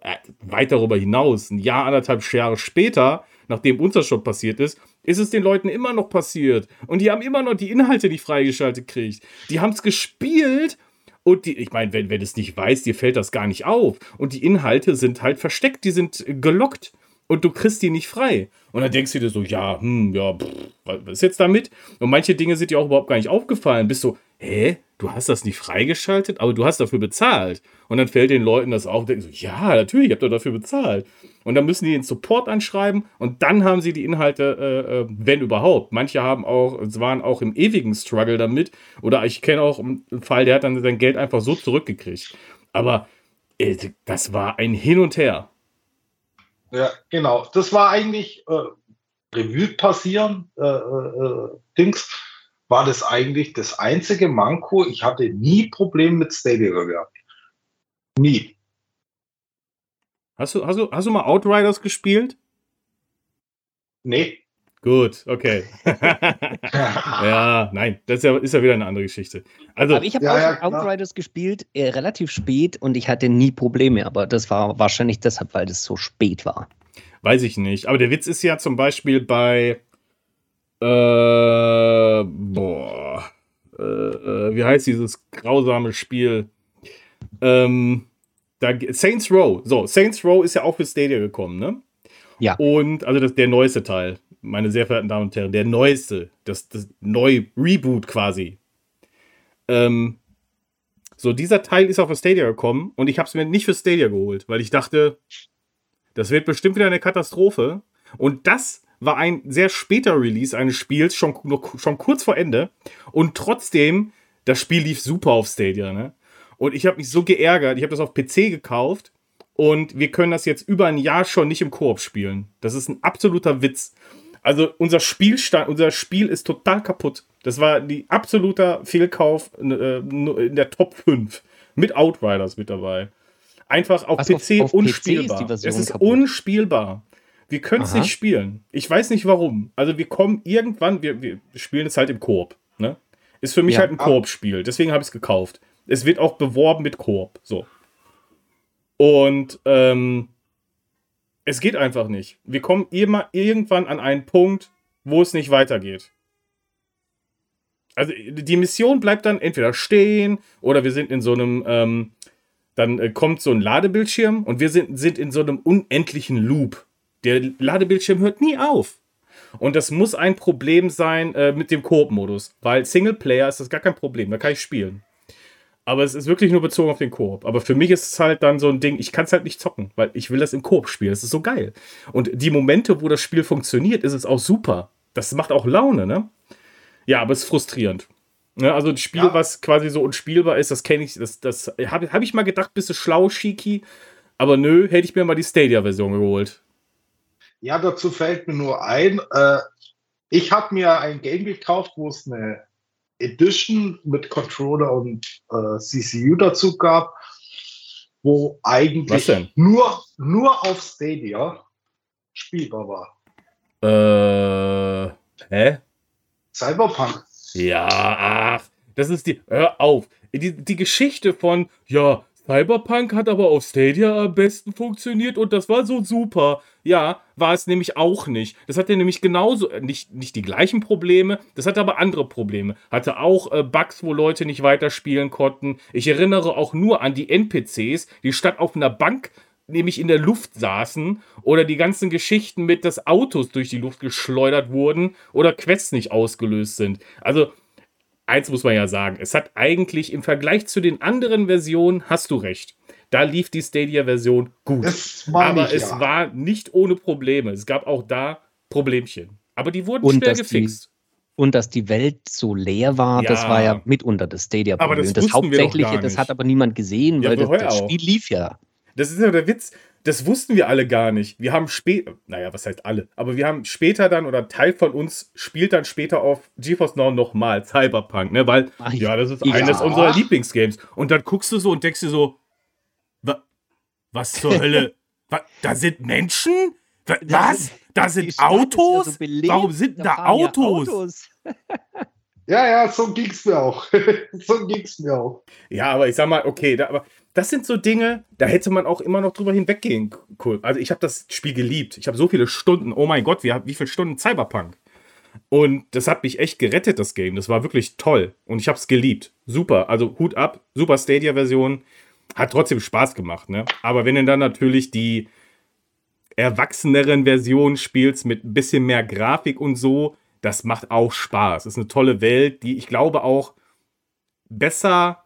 Speaker 2: äh, weit darüber hinaus, ein Jahr, anderthalb Jahre später, nachdem unser Shop passiert ist, ist es den Leuten immer noch passiert. Und die haben immer noch die Inhalte nicht freigeschaltet gekriegt. Die haben es gespielt und die, ich meine, wenn, wenn es nicht weißt, dir fällt das gar nicht auf. Und die Inhalte sind halt versteckt, die sind gelockt. Und du kriegst die nicht frei. Und dann denkst du dir so, ja, hm, ja, pff, was ist jetzt damit? Und manche Dinge sind dir auch überhaupt gar nicht aufgefallen. Bist so, hä? Du hast das nicht freigeschaltet, aber du hast dafür bezahlt. Und dann fällt den Leuten das auch, denken so, ja, natürlich, ich habe doch dafür bezahlt. Und dann müssen die den Support anschreiben und dann haben sie die Inhalte, äh, äh, wenn überhaupt. Manche haben auch, es waren auch im ewigen Struggle damit. Oder ich kenne auch einen Fall, der hat dann sein Geld einfach so zurückgekriegt. Aber äh, das war ein Hin und Her.
Speaker 4: Ja, genau. Das war eigentlich äh, Revue passieren, äh, äh, Dings, war das eigentlich das einzige Manko. Ich hatte nie Probleme mit Stadia gehabt. Nie.
Speaker 2: Hast du, hast, du, hast du mal Outriders gespielt?
Speaker 4: Nee.
Speaker 2: Gut, okay. ja, nein, das ist ja, ist ja, wieder eine andere Geschichte. Also,
Speaker 3: aber ich habe ja, auch ja, Outriders gespielt, äh, relativ spät und ich hatte nie Probleme, aber das war wahrscheinlich deshalb, weil das so spät war.
Speaker 2: Weiß ich nicht. Aber der Witz ist ja zum Beispiel bei äh, boah, äh, äh, wie heißt dieses grausame Spiel? Ähm, da, Saints Row. So, Saints Row ist ja auch für Stadia gekommen, ne?
Speaker 3: Ja.
Speaker 2: Und also das, der neueste Teil, meine sehr verehrten Damen und Herren, der neueste, das, das neue Reboot quasi. Ähm, so, dieser Teil ist auch für Stadia gekommen und ich habe es mir nicht für Stadia geholt, weil ich dachte, das wird bestimmt wieder eine Katastrophe. Und das war ein sehr später Release eines Spiels, schon, schon kurz vor Ende. Und trotzdem, das Spiel lief super auf Stadia. Ne? Und ich habe mich so geärgert. Ich habe das auf PC gekauft und wir können das jetzt über ein Jahr schon nicht im Koop spielen. Das ist ein absoluter Witz. Also unser Spielstand, unser Spiel ist total kaputt. Das war die absoluter Fehlkauf äh, in der Top 5 mit Outriders mit dabei. Einfach auf Was, PC auf, auf unspielbar. PC ist es ist kaputt. unspielbar. Wir können es nicht spielen. Ich weiß nicht warum. Also wir kommen irgendwann, wir, wir spielen es halt im Koop. Ne? Ist für mich ja. halt ein Koop-Spiel. Deswegen habe ich es gekauft. Es wird auch beworben mit Koop. So. Und ähm, es geht einfach nicht. Wir kommen immer irgendwann an einen Punkt, wo es nicht weitergeht. Also die Mission bleibt dann entweder stehen oder wir sind in so einem, ähm, dann äh, kommt so ein Ladebildschirm und wir sind, sind in so einem unendlichen Loop. Der Ladebildschirm hört nie auf. Und das muss ein Problem sein äh, mit dem Koop-Modus, weil Singleplayer ist das gar kein Problem, da kann ich spielen. Aber es ist wirklich nur bezogen auf den Koop. Aber für mich ist es halt dann so ein Ding, ich kann es halt nicht zocken, weil ich will das im Koop spielen. Das ist so geil. Und die Momente, wo das Spiel funktioniert, ist es auch super. Das macht auch Laune, ne? Ja, aber es ist frustrierend. Ja, ne, also ein Spiel, ja. was quasi so unspielbar ist, das kenne ich, das, das habe hab ich mal gedacht, bist du schlau, Shiki. Aber nö, hätte ich mir mal die Stadia-Version geholt.
Speaker 4: Ja, dazu fällt mir nur ein, äh, ich habe mir ein Game gekauft, wo es eine Edition mit Controller und äh, CCU dazu gab, wo eigentlich nur, nur auf Stadia spielbar war.
Speaker 2: Äh, hä?
Speaker 4: Cyberpunk.
Speaker 2: Ja, ach, das ist die, hör auf. Die, die Geschichte von, ja, Cyberpunk hat aber auf Stadia am besten funktioniert und das war so super. Ja, war es nämlich auch nicht. Das hatte nämlich genauso, äh, nicht, nicht die gleichen Probleme, das hatte aber andere Probleme. Hatte auch äh, Bugs, wo Leute nicht weiterspielen konnten. Ich erinnere auch nur an die NPCs, die statt auf einer Bank nämlich in der Luft saßen oder die ganzen Geschichten mit, dass Autos durch die Luft geschleudert wurden oder Quests nicht ausgelöst sind. Also eins muss man ja sagen, es hat eigentlich im Vergleich zu den anderen Versionen, hast du recht. Da lief die Stadia-Version gut. Aber ich, es ja. war nicht ohne Probleme. Es gab auch da Problemchen. Aber die wurden
Speaker 3: und
Speaker 2: schnell gefixt.
Speaker 3: Die, und dass die Welt so leer war, ja. das war ja mitunter das Stadia-Problem.
Speaker 2: Aber das, das Hauptsächliche,
Speaker 3: das hat aber niemand gesehen, weil das, das Spiel lief ja.
Speaker 2: Das ist ja der Witz das wussten wir alle gar nicht. Wir haben später, naja, was heißt alle, aber wir haben später dann, oder Teil von uns spielt dann später auf GeForce Now nochmal Cyberpunk, ne, weil, Ach, ja, das ist ja. eines unserer Lieblingsgames. Und dann guckst du so und denkst dir so, wa, was zur Hölle? wa, da sind Menschen? Wa, was? Da sind Autos? Ja so Warum sind da, da Autos? Autos.
Speaker 4: Ja, ja, so ging's mir auch. so ging's mir auch.
Speaker 2: Ja, aber ich sag mal, okay, da, aber das sind so Dinge, da hätte man auch immer noch drüber hinweggehen können. Also ich habe das Spiel geliebt. Ich habe so viele Stunden, oh mein Gott, wie, wie viele Stunden Cyberpunk. Und das hat mich echt gerettet, das Game. Das war wirklich toll. Und ich habe es geliebt. Super. Also Hut ab, super Stadia-Version. Hat trotzdem Spaß gemacht, ne? Aber wenn du dann natürlich die erwachseneren Versionen spielst mit ein bisschen mehr Grafik und so, das macht auch Spaß. Das ist eine tolle Welt, die ich glaube auch besser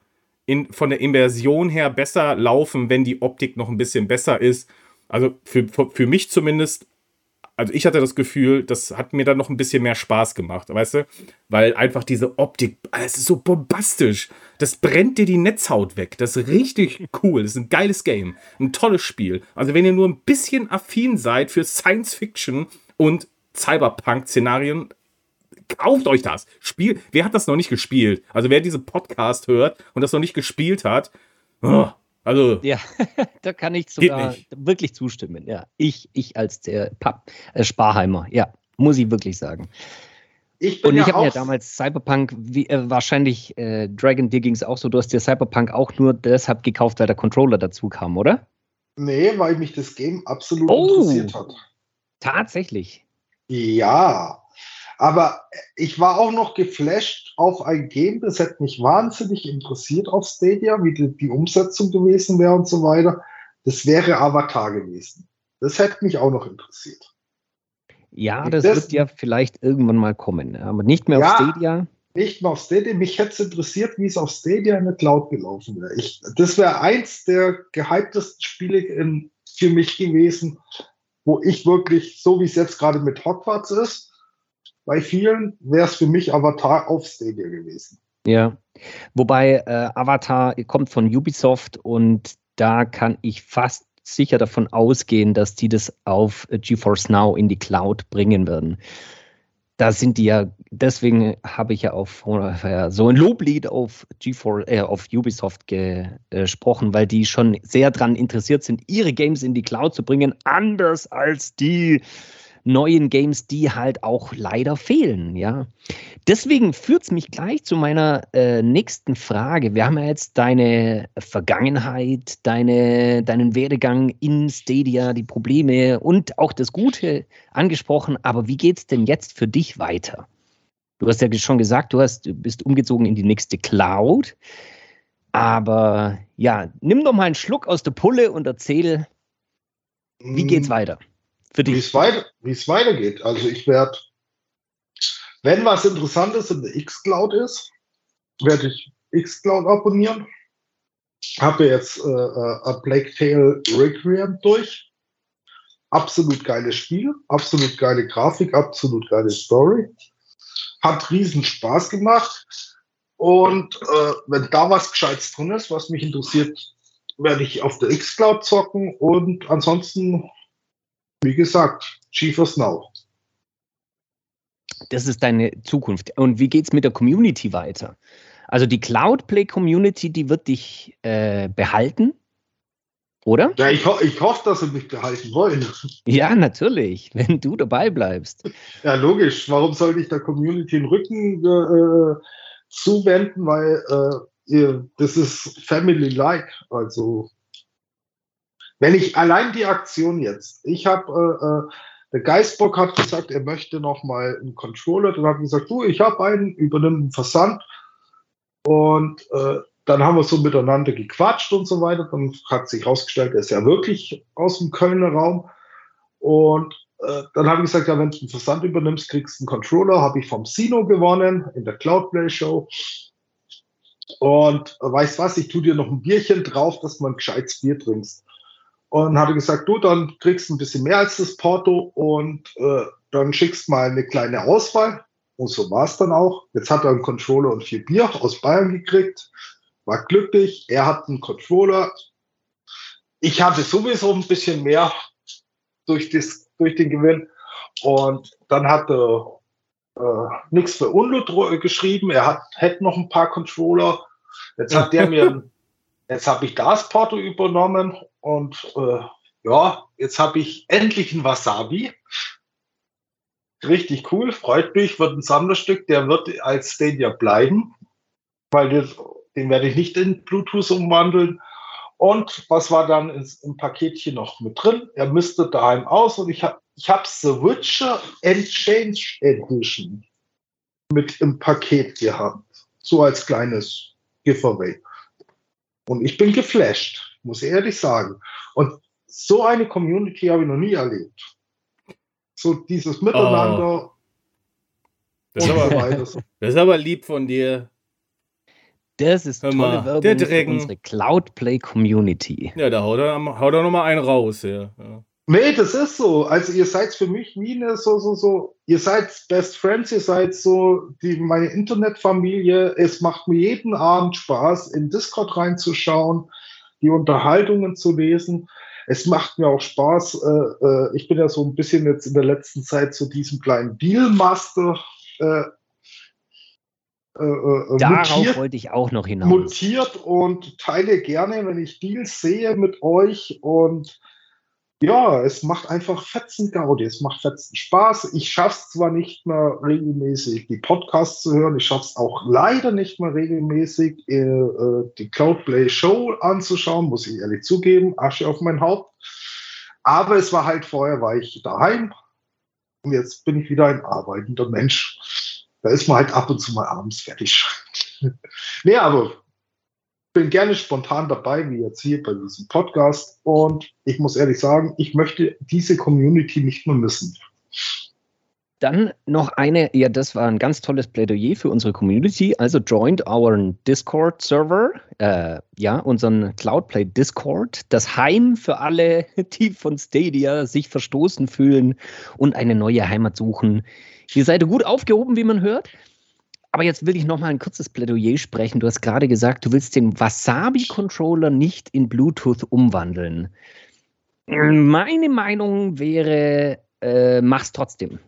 Speaker 2: in, von der Immersion her besser laufen, wenn die Optik noch ein bisschen besser ist. Also für, für, für mich zumindest also ich hatte das Gefühl, das hat mir dann noch ein bisschen mehr Spaß gemacht, weißt du? Weil einfach diese Optik, es ist so bombastisch. Das brennt dir die Netzhaut weg. Das ist richtig cool. Das ist ein geiles Game. Ein tolles Spiel. Also wenn ihr nur ein bisschen affin seid für Science Fiction und Cyberpunk-Szenarien, kauft euch das. Spiel. Wer hat das noch nicht gespielt? Also wer diesen Podcast hört und das noch nicht gespielt hat, oh, also.
Speaker 3: Ja, da kann ich sogar wirklich zustimmen. Ja, ich, ich als der Pap, äh, Sparheimer, ja, muss ich wirklich sagen. Ich und ich ja habe ja damals Cyberpunk, wie, äh, wahrscheinlich äh, Dragon Diggings auch so, du hast dir Cyberpunk auch nur deshalb gekauft, weil der Controller dazu kam, oder?
Speaker 4: Nee, weil mich das Game absolut oh, interessiert hat.
Speaker 3: Tatsächlich.
Speaker 4: Ja, aber ich war auch noch geflasht auf ein Game, das hätte mich wahnsinnig interessiert auf Stadia, wie die, die Umsetzung gewesen wäre und so weiter. Das wäre Avatar gewesen. Das hätte mich auch noch interessiert.
Speaker 3: Ja, das, das, wird ja vielleicht irgendwann mal kommen, aber nicht mehr ja, auf Stadia.
Speaker 4: Nicht mehr auf Stadia. Mich hätte es interessiert, wie es auf Stadia in der Cloud gelaufen wäre. Ich, das wäre eins der gehyptesten Spiele in, für mich gewesen, wo ich wirklich, so wie es jetzt gerade mit Hogwarts ist, bei vielen wäre es für mich Avatar auf Stadia gewesen.
Speaker 3: Ja, wobei äh, Avatar kommt von Ubisoft und da kann ich fast sicher davon ausgehen, dass die das auf GeForce Now in die Cloud bringen werden. Da sind die ja, deswegen habe ich ja auf so ein Loblied auf GeForce, äh, auf Ubisoft gesprochen, weil die schon sehr daran interessiert sind, ihre Games in die Cloud zu bringen, anders als die neuen Games, die halt auch leider fehlen, ja. Deswegen führt es mich gleich zu meiner äh, nächsten Frage. Wir haben ja jetzt deine Vergangenheit, deine, deinen Werdegang in Stadia, die Probleme und auch das Gute angesprochen, aber wie geht es denn jetzt für dich weiter? Du hast ja schon gesagt, du hast, bist umgezogen in die nächste Cloud. Aber ja, nimm doch mal einen Schluck aus der Pulle und erzähl, wie geht's mm. weiter?
Speaker 4: Für dich. Wie es weiter, weitergeht. Also ich werde, wenn was Interessantes in der X-Cloud ist, werde ich X-Cloud abonnieren. Habe jetzt äh, äh, Plague Tale Requiem durch. Absolut geiles Spiel, absolut geile Grafik, absolut geile Story. Hat riesen Spaß gemacht. Und äh, wenn da was Gescheites drin ist, was mich interessiert, werde ich auf der X-Cloud zocken. Und ansonsten wie gesagt, GeForce Now.
Speaker 3: Das ist deine Zukunft. Und wie geht es mit der Community weiter? Also die Cloud Play Community, die wird dich äh, behalten, oder?
Speaker 4: Ja, ich, ho ich hoffe, dass sie mich behalten wollen.
Speaker 3: Ja, natürlich, wenn du dabei bleibst.
Speaker 4: Ja, logisch. Warum sollte ich der Community den Rücken äh, zuwenden? Weil äh, das ist Family-like. Also wenn ich allein die Aktion jetzt, ich habe, äh, äh, der Geistbock hat gesagt, er möchte noch mal einen Controller, dann habe ich gesagt, du, ich habe einen, übernimm einen Versand und äh, dann haben wir so miteinander gequatscht und so weiter. Dann hat sich herausgestellt, er ist ja wirklich aus dem Kölner Raum. Und äh, dann habe ich gesagt, ja, wenn du einen Versand übernimmst, kriegst du einen Controller. Habe ich vom Sino gewonnen in der Cloudplay Show. Und äh, weißt was, ich tue dir noch ein Bierchen drauf, dass man ein gescheites Bier trinkst und hatte gesagt, du, dann kriegst du ein bisschen mehr als das Porto und äh, dann schickst mal eine kleine Auswahl. Und so war es dann auch. Jetzt hat er einen Controller und vier Bier aus Bayern gekriegt, war glücklich. Er hat einen Controller. Ich hatte sowieso ein bisschen mehr durch, das, durch den Gewinn. Und dann hat er äh, nichts für Unlut geschrieben. Er hat, hätte noch ein paar Controller. Jetzt hat der mir, jetzt habe ich das Porto übernommen und äh, ja, jetzt habe ich endlich ein Wasabi. Richtig cool, freut mich, wird ein Sammlerstück, der wird als Stadia bleiben, weil das, den werde ich nicht in Bluetooth umwandeln. Und was war dann im Paketchen noch mit drin? Er müsste daheim aus und ich habe ich hab The Witcher Exchange Edition mit im Paket gehabt. So als kleines Giveaway. Und ich bin geflasht muss ich ehrlich sagen. Und so eine Community habe ich noch nie erlebt. So dieses Miteinander.
Speaker 2: Oh. Das, ist aber, das ist aber lieb von dir.
Speaker 3: Das ist
Speaker 2: Hör
Speaker 3: tolle
Speaker 2: mal,
Speaker 3: Werbung
Speaker 2: der
Speaker 3: für
Speaker 2: Drecken.
Speaker 3: unsere Cloudplay Community.
Speaker 2: Ja, da haut er, haut er nochmal einen raus. Ja. Ja.
Speaker 4: Nee, das ist so. Also ihr seid für mich wie eine so, so, so, ihr seid Best Friends, ihr seid so die, meine Internetfamilie. Es macht mir jeden Abend Spaß, in Discord reinzuschauen, die Unterhaltungen zu lesen. Es macht mir auch Spaß. Äh, äh, ich bin ja so ein bisschen jetzt in der letzten Zeit zu diesem kleinen Dealmaster äh, äh, äh,
Speaker 3: Darauf
Speaker 4: mutiert
Speaker 3: wollte ich auch noch hinaus.
Speaker 4: mutiert und teile gerne, wenn ich Deals sehe mit euch. Und ja, es macht einfach fetzen Gaudi, es macht fetzen Spaß. Ich schaffe es zwar nicht mehr regelmäßig, die Podcasts zu hören, ich schaffe es auch leider nicht mehr regelmäßig, äh, äh, die Cloudplay Show anzuschauen, muss ich ehrlich zugeben, Asche auf mein Haupt. Aber es war halt vorher, war ich daheim und jetzt bin ich wieder ein arbeitender Mensch. Da ist man halt ab und zu mal abends fertig. nee, aber bin gerne spontan dabei, wie jetzt hier bei diesem Podcast. Und ich muss ehrlich sagen, ich möchte diese Community nicht mehr missen.
Speaker 3: Dann noch eine, ja, das war ein ganz tolles Plädoyer für unsere Community. Also joined our Discord-Server, äh, ja, unseren Cloudplay Discord, das Heim für alle, die von Stadia sich verstoßen fühlen und eine neue Heimat suchen. Ihr seid gut aufgehoben, wie man hört. Aber jetzt will ich noch mal ein kurzes Plädoyer sprechen. Du hast gerade gesagt, du willst den Wasabi-Controller nicht in Bluetooth umwandeln. Meine Meinung wäre, äh, mach's trotzdem.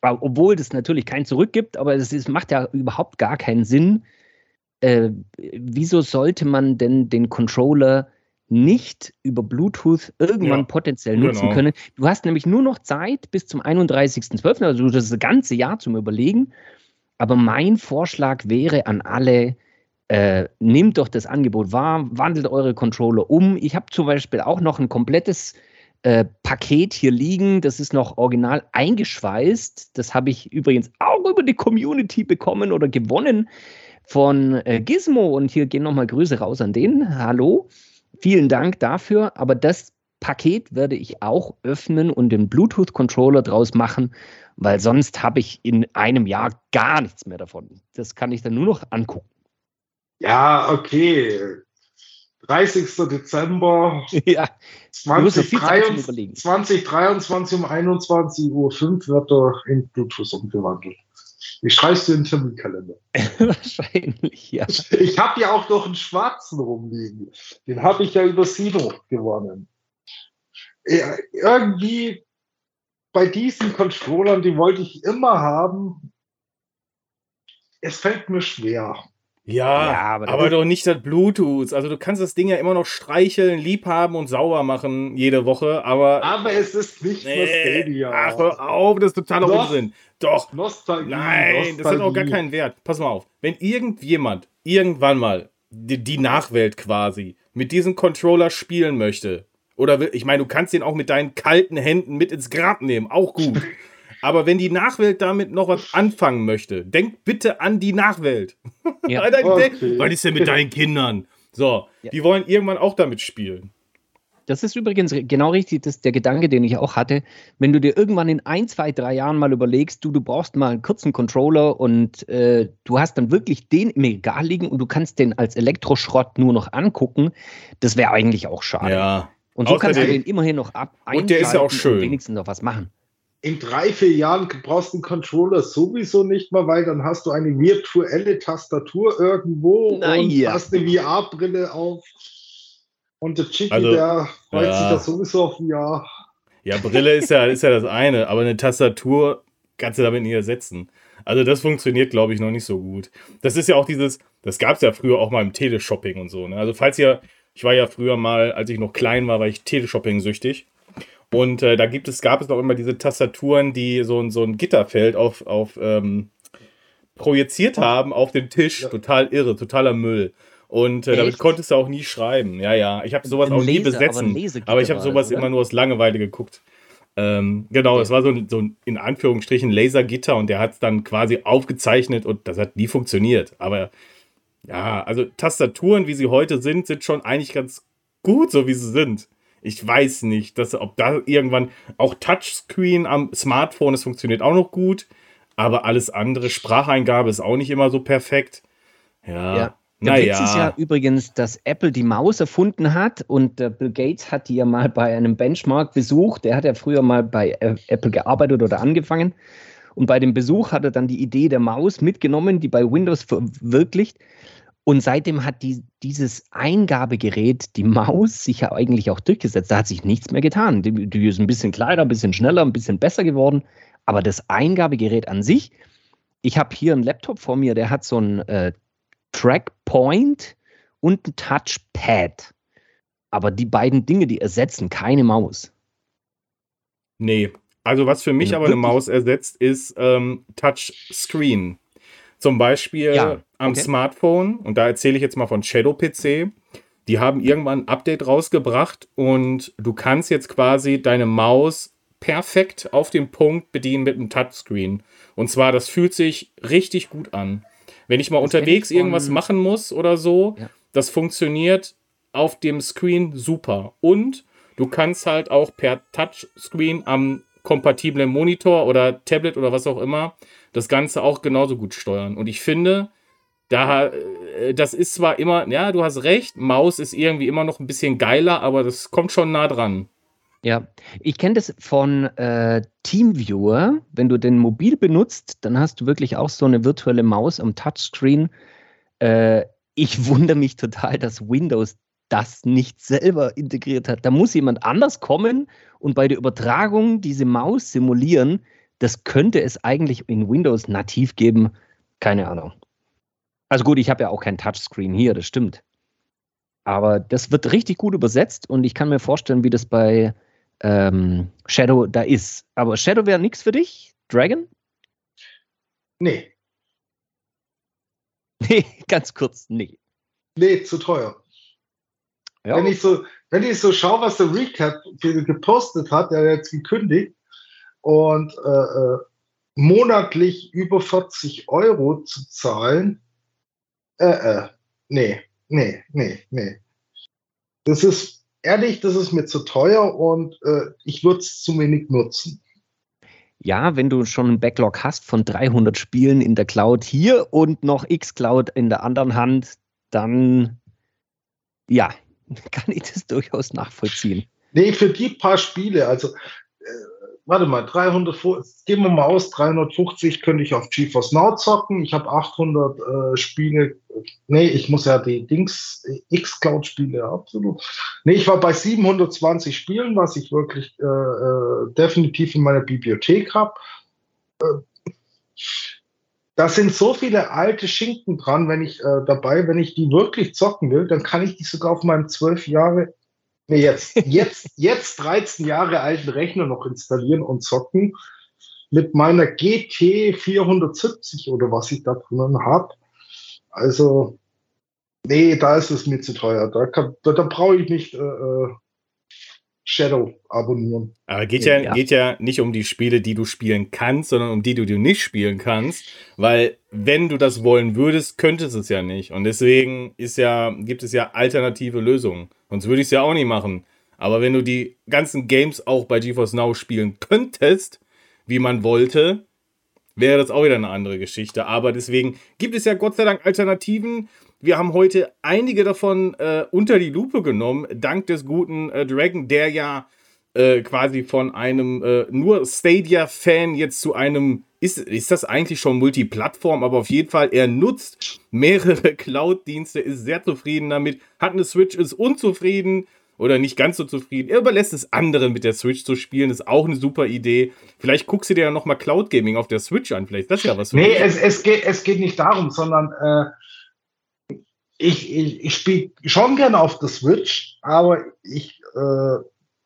Speaker 3: Obwohl das natürlich kein Zurück gibt, aber es ist, macht ja überhaupt gar keinen Sinn. Äh, wieso sollte man denn den Controller nicht über Bluetooth irgendwann
Speaker 2: Ja,
Speaker 3: potenziell nutzen
Speaker 2: genau.
Speaker 3: können? Du hast nämlich nur noch Zeit bis zum 31.12., also das ganze Jahr zum Überlegen. Aber mein Vorschlag wäre an alle, äh, nehmt doch das Angebot wahr, wandelt eure Controller um. Ich habe zum Beispiel auch noch ein komplettes äh, Paket hier liegen. Das ist noch original eingeschweißt. Das habe ich übrigens auch über die Community bekommen oder gewonnen von äh, Gizmo. Und hier gehen nochmal Grüße raus an den. Hallo. Vielen Dank dafür. Aber das Paket werde ich auch öffnen und den Bluetooth-Controller draus machen, weil sonst habe ich in einem Jahr gar nichts mehr davon. Das kann ich dann nur noch angucken.
Speaker 4: Ja, okay. 30. Dezember
Speaker 3: ja, musst noch viel Zeit zum
Speaker 4: 2023,
Speaker 3: Überlegen.
Speaker 4: 2023 um 21.05 Uhr wird er in Bluetooth umgewandelt. Ich schreibe dir in den Terminkalender.
Speaker 3: wahrscheinlich, ja.
Speaker 4: Ich habe ja auch noch einen schwarzen rumliegen. Den habe ich ja über Sino gewonnen. Irgendwie bei diesen Controllern, die wollte ich immer haben. Es fällt mir schwer.
Speaker 2: Ja,
Speaker 3: Ja, aber
Speaker 2: aber, doch nicht das Bluetooth. Also du kannst das Ding ja immer noch streicheln, lieb haben und sauer machen jede Woche, aber
Speaker 4: Aber es ist nicht mehr Stadia.
Speaker 2: ach, hör auf, das ist totaler
Speaker 4: Doch.
Speaker 2: Unsinn. Doch,
Speaker 4: Nostalgie.
Speaker 2: nein, das hat auch gar
Speaker 4: Nostalgie.
Speaker 2: keinen Wert. Pass mal auf, wenn irgendjemand irgendwann mal die, die Nachwelt quasi mit diesem Controller spielen möchte, oder will- ich meine, du kannst den auch mit deinen kalten Händen mit ins Grab nehmen, auch gut. Aber wenn die Nachwelt damit noch was anfangen möchte, denk bitte an die Nachwelt.
Speaker 3: Ja.
Speaker 2: Alter,
Speaker 4: Okay.
Speaker 2: Was ist denn mit deinen Kindern? So,
Speaker 3: Ja.
Speaker 2: die wollen irgendwann auch damit spielen.
Speaker 3: Das ist übrigens genau richtig, das ist der Gedanke, den ich auch hatte. Wenn du dir irgendwann in ein, zwei, drei Jahren mal überlegst, du, du brauchst mal einen kurzen Controller und äh, du hast dann wirklich den im Regal liegen und du kannst den als Elektroschrott nur noch angucken, das wäre eigentlich auch schade.
Speaker 2: Ja.
Speaker 3: Und so kannst du
Speaker 2: Außerdem-
Speaker 3: den immerhin noch ab
Speaker 2: Und der ist ja auch schön.
Speaker 3: wenigstens noch was machen.
Speaker 4: In drei, vier Jahren brauchst du den Controller sowieso nicht mehr, weil dann hast du eine virtuelle Tastatur irgendwo
Speaker 3: Na
Speaker 4: und
Speaker 3: ja.
Speaker 4: hast eine VR-Brille auf. Und der Chicky,
Speaker 2: Also,
Speaker 4: der freut
Speaker 2: ja.
Speaker 4: sich da sowieso auf VR.
Speaker 2: Ja, Brille ist ja, ist ja das eine, aber eine Tastatur kannst du damit nicht ersetzen. Also das funktioniert, glaube ich, noch nicht so gut. Das ist ja auch dieses, das gab es ja früher auch mal im Teleshopping und so. Ne? Also falls ihr, ich war ja früher mal, als ich noch klein war, war ich Teleshopping-süchtig. Und äh, da gibt es, gab es auch immer diese Tastaturen, die so, ein- so ein Gitterfeld auf, auf ähm, projiziert haben auf den Tisch.
Speaker 4: Ja.
Speaker 2: Total irre, totaler Müll. Und äh, damit konntest du auch nie schreiben. Ja, ja. Ich habe sowas
Speaker 3: Ein
Speaker 2: auch nie
Speaker 3: aber ein
Speaker 2: besetzen.
Speaker 3: Lasergitter
Speaker 2: Aber ich habe sowas
Speaker 3: oder?
Speaker 2: immer nur aus Langeweile geguckt. Ähm, genau, es war so ein, so ein in Anführungsstrichen Lasergitter und der hat es dann quasi aufgezeichnet und das hat nie funktioniert. Aber ja, also Tastaturen, wie sie heute sind, sind schon eigentlich ganz gut, so wie sie sind. Ich weiß nicht, dass, ob da irgendwann auch Touchscreen am Smartphone, es funktioniert auch noch gut, aber alles andere, Spracheingabe ist auch nicht immer so perfekt. Ja,
Speaker 3: Ja. Der
Speaker 2: Naja.
Speaker 3: Witz ist ja übrigens, dass Apple die Maus erfunden hat und äh, Bill Gates hat die ja mal bei einem Benchmark besucht. Der hat ja früher mal bei äh, Apple gearbeitet oder angefangen. Und bei dem Besuch hat er dann die Idee der Maus mitgenommen, die bei Windows verwirklicht. Und seitdem hat die, dieses Eingabegerät, die Maus, sich ja eigentlich auch durchgesetzt. Da hat sich nichts mehr getan. Die, die ist ein bisschen kleiner, ein bisschen schneller, ein bisschen besser geworden. Aber das Eingabegerät an sich, ich habe hier einen Laptop vor mir, der hat so ein äh, Trackpoint und ein Touchpad. Aber die beiden Dinge, die ersetzen keine Maus.
Speaker 2: Nee. Also was für mich aber eine? Maus ersetzt, ist ähm, Touchscreen. Zum Beispiel
Speaker 3: Ja,
Speaker 2: am
Speaker 3: okay.
Speaker 2: Smartphone, und da erzähle ich jetzt mal von Shadow PC. Die haben irgendwann ein Update rausgebracht und du kannst jetzt quasi deine Maus perfekt auf den Punkt bedienen mit einem Touchscreen. Und zwar, das fühlt sich richtig gut an. Wenn ich mal
Speaker 3: Das
Speaker 2: unterwegs
Speaker 3: ich
Speaker 2: irgendwas machen muss oder so,
Speaker 3: Ja.
Speaker 2: das funktioniert auf dem Screen super. Und du kannst halt auch per Touchscreen am kompatiblen Monitor oder Tablet oder was auch immer das Ganze auch genauso gut steuern. Und ich finde, da, äh, das ist zwar immer, ja, du hast recht, Maus ist irgendwie immer noch ein bisschen geiler, aber das kommt schon nah dran.
Speaker 3: Ja, ich kenne das von äh, TeamViewer. Wenn du den mobil benutzt, dann hast du wirklich auch so eine virtuelle Maus am Touchscreen. Äh, ich wundere mich total, dass Windows das nicht selber integriert hat. Da muss jemand anders kommen und bei der Übertragung diese Maus simulieren. Das könnte es eigentlich in Windows nativ geben. Keine Ahnung. Also gut, ich habe ja auch kein Touchscreen hier, das stimmt. Aber das wird richtig gut übersetzt und ich kann mir vorstellen, wie das bei ähm, Shadow da ist. Aber Shadow wäre nichts für dich? Dragon?
Speaker 4: Nee,
Speaker 3: Nee, ganz kurz, nee.
Speaker 4: nee, zu teuer.
Speaker 3: Ja,
Speaker 4: Wenn ich so, wenn ich so schaue, was der Recap ge- gepostet hat, der hat jetzt gekündigt und äh, äh, monatlich über 40 Euro zu zahlen, äh, äh, nee, nee, nee, nee. Das ist ehrlich, das ist mir zu teuer und äh, ich würde es zu wenig nutzen.
Speaker 3: ja, wenn du schon einen Backlog hast von 300 Spielen in der Cloud hier und noch X-Cloud in der anderen Hand, dann ja, kann ich das durchaus nachvollziehen.
Speaker 4: Nee, für die paar Spiele, also äh, warte mal, 300, gehen wir mal aus, 350 könnte ich auf GeForce Now zocken. Ich habe 800 äh, Spiele. Nee, ich muss ja die Dings, äh, X-Cloud-Spiele absolut. Nee, ich war bei 720 Spielen, was ich wirklich äh, äh, definitiv in meiner Bibliothek habe. Äh, da sind so viele alte Schinken dran, wenn ich äh, dabei, wenn ich die wirklich zocken will, dann kann ich die sogar auf meinem 12 Jahre Nee, jetzt, jetzt, jetzt 13 Jahre alten Rechner noch installieren und zocken mit meiner GT 470 oder was ich da drinnen habe. Also, nee, da ist es mir zu teuer. Da, da, da brauche ich nicht äh, äh, Shadow abonnieren.
Speaker 2: Aber geht ja,
Speaker 3: Ja.
Speaker 2: geht ja nicht um die Spiele, die du spielen kannst, sondern um die, die du nicht spielen kannst. Weil, wenn du das wollen würdest, könntest es ja nicht. Und deswegen ist ja, gibt es ja alternative Lösungen. Sonst würde ich es ja auch nicht machen. Aber wenn du die ganzen Games auch bei GeForce Now spielen könntest, wie man wollte, wäre das auch wieder eine andere Geschichte. Aber deswegen gibt es ja Gott sei Dank Alternativen. Wir haben heute einige davon äh, unter die Lupe genommen, dank des guten äh, Dragon, der ja äh, quasi von einem äh, nur Stadia-Fan jetzt zu einem, ist, ist das eigentlich schon Multiplattform, aber auf jeden Fall, er nutzt mehrere Cloud-Dienste, ist sehr zufrieden damit, hat eine Switch, ist unzufrieden oder nicht ganz so zufrieden. Er überlässt es anderen mit der Switch zu spielen, ist auch eine super Idee. Vielleicht guckst du dir ja nochmal Cloud Gaming auf der Switch an, vielleicht ist das ja was für
Speaker 4: Nee, es, es, geht, es geht nicht darum, sondern äh, ich, ich, ich spiele schon gerne auf der Switch, aber ich äh,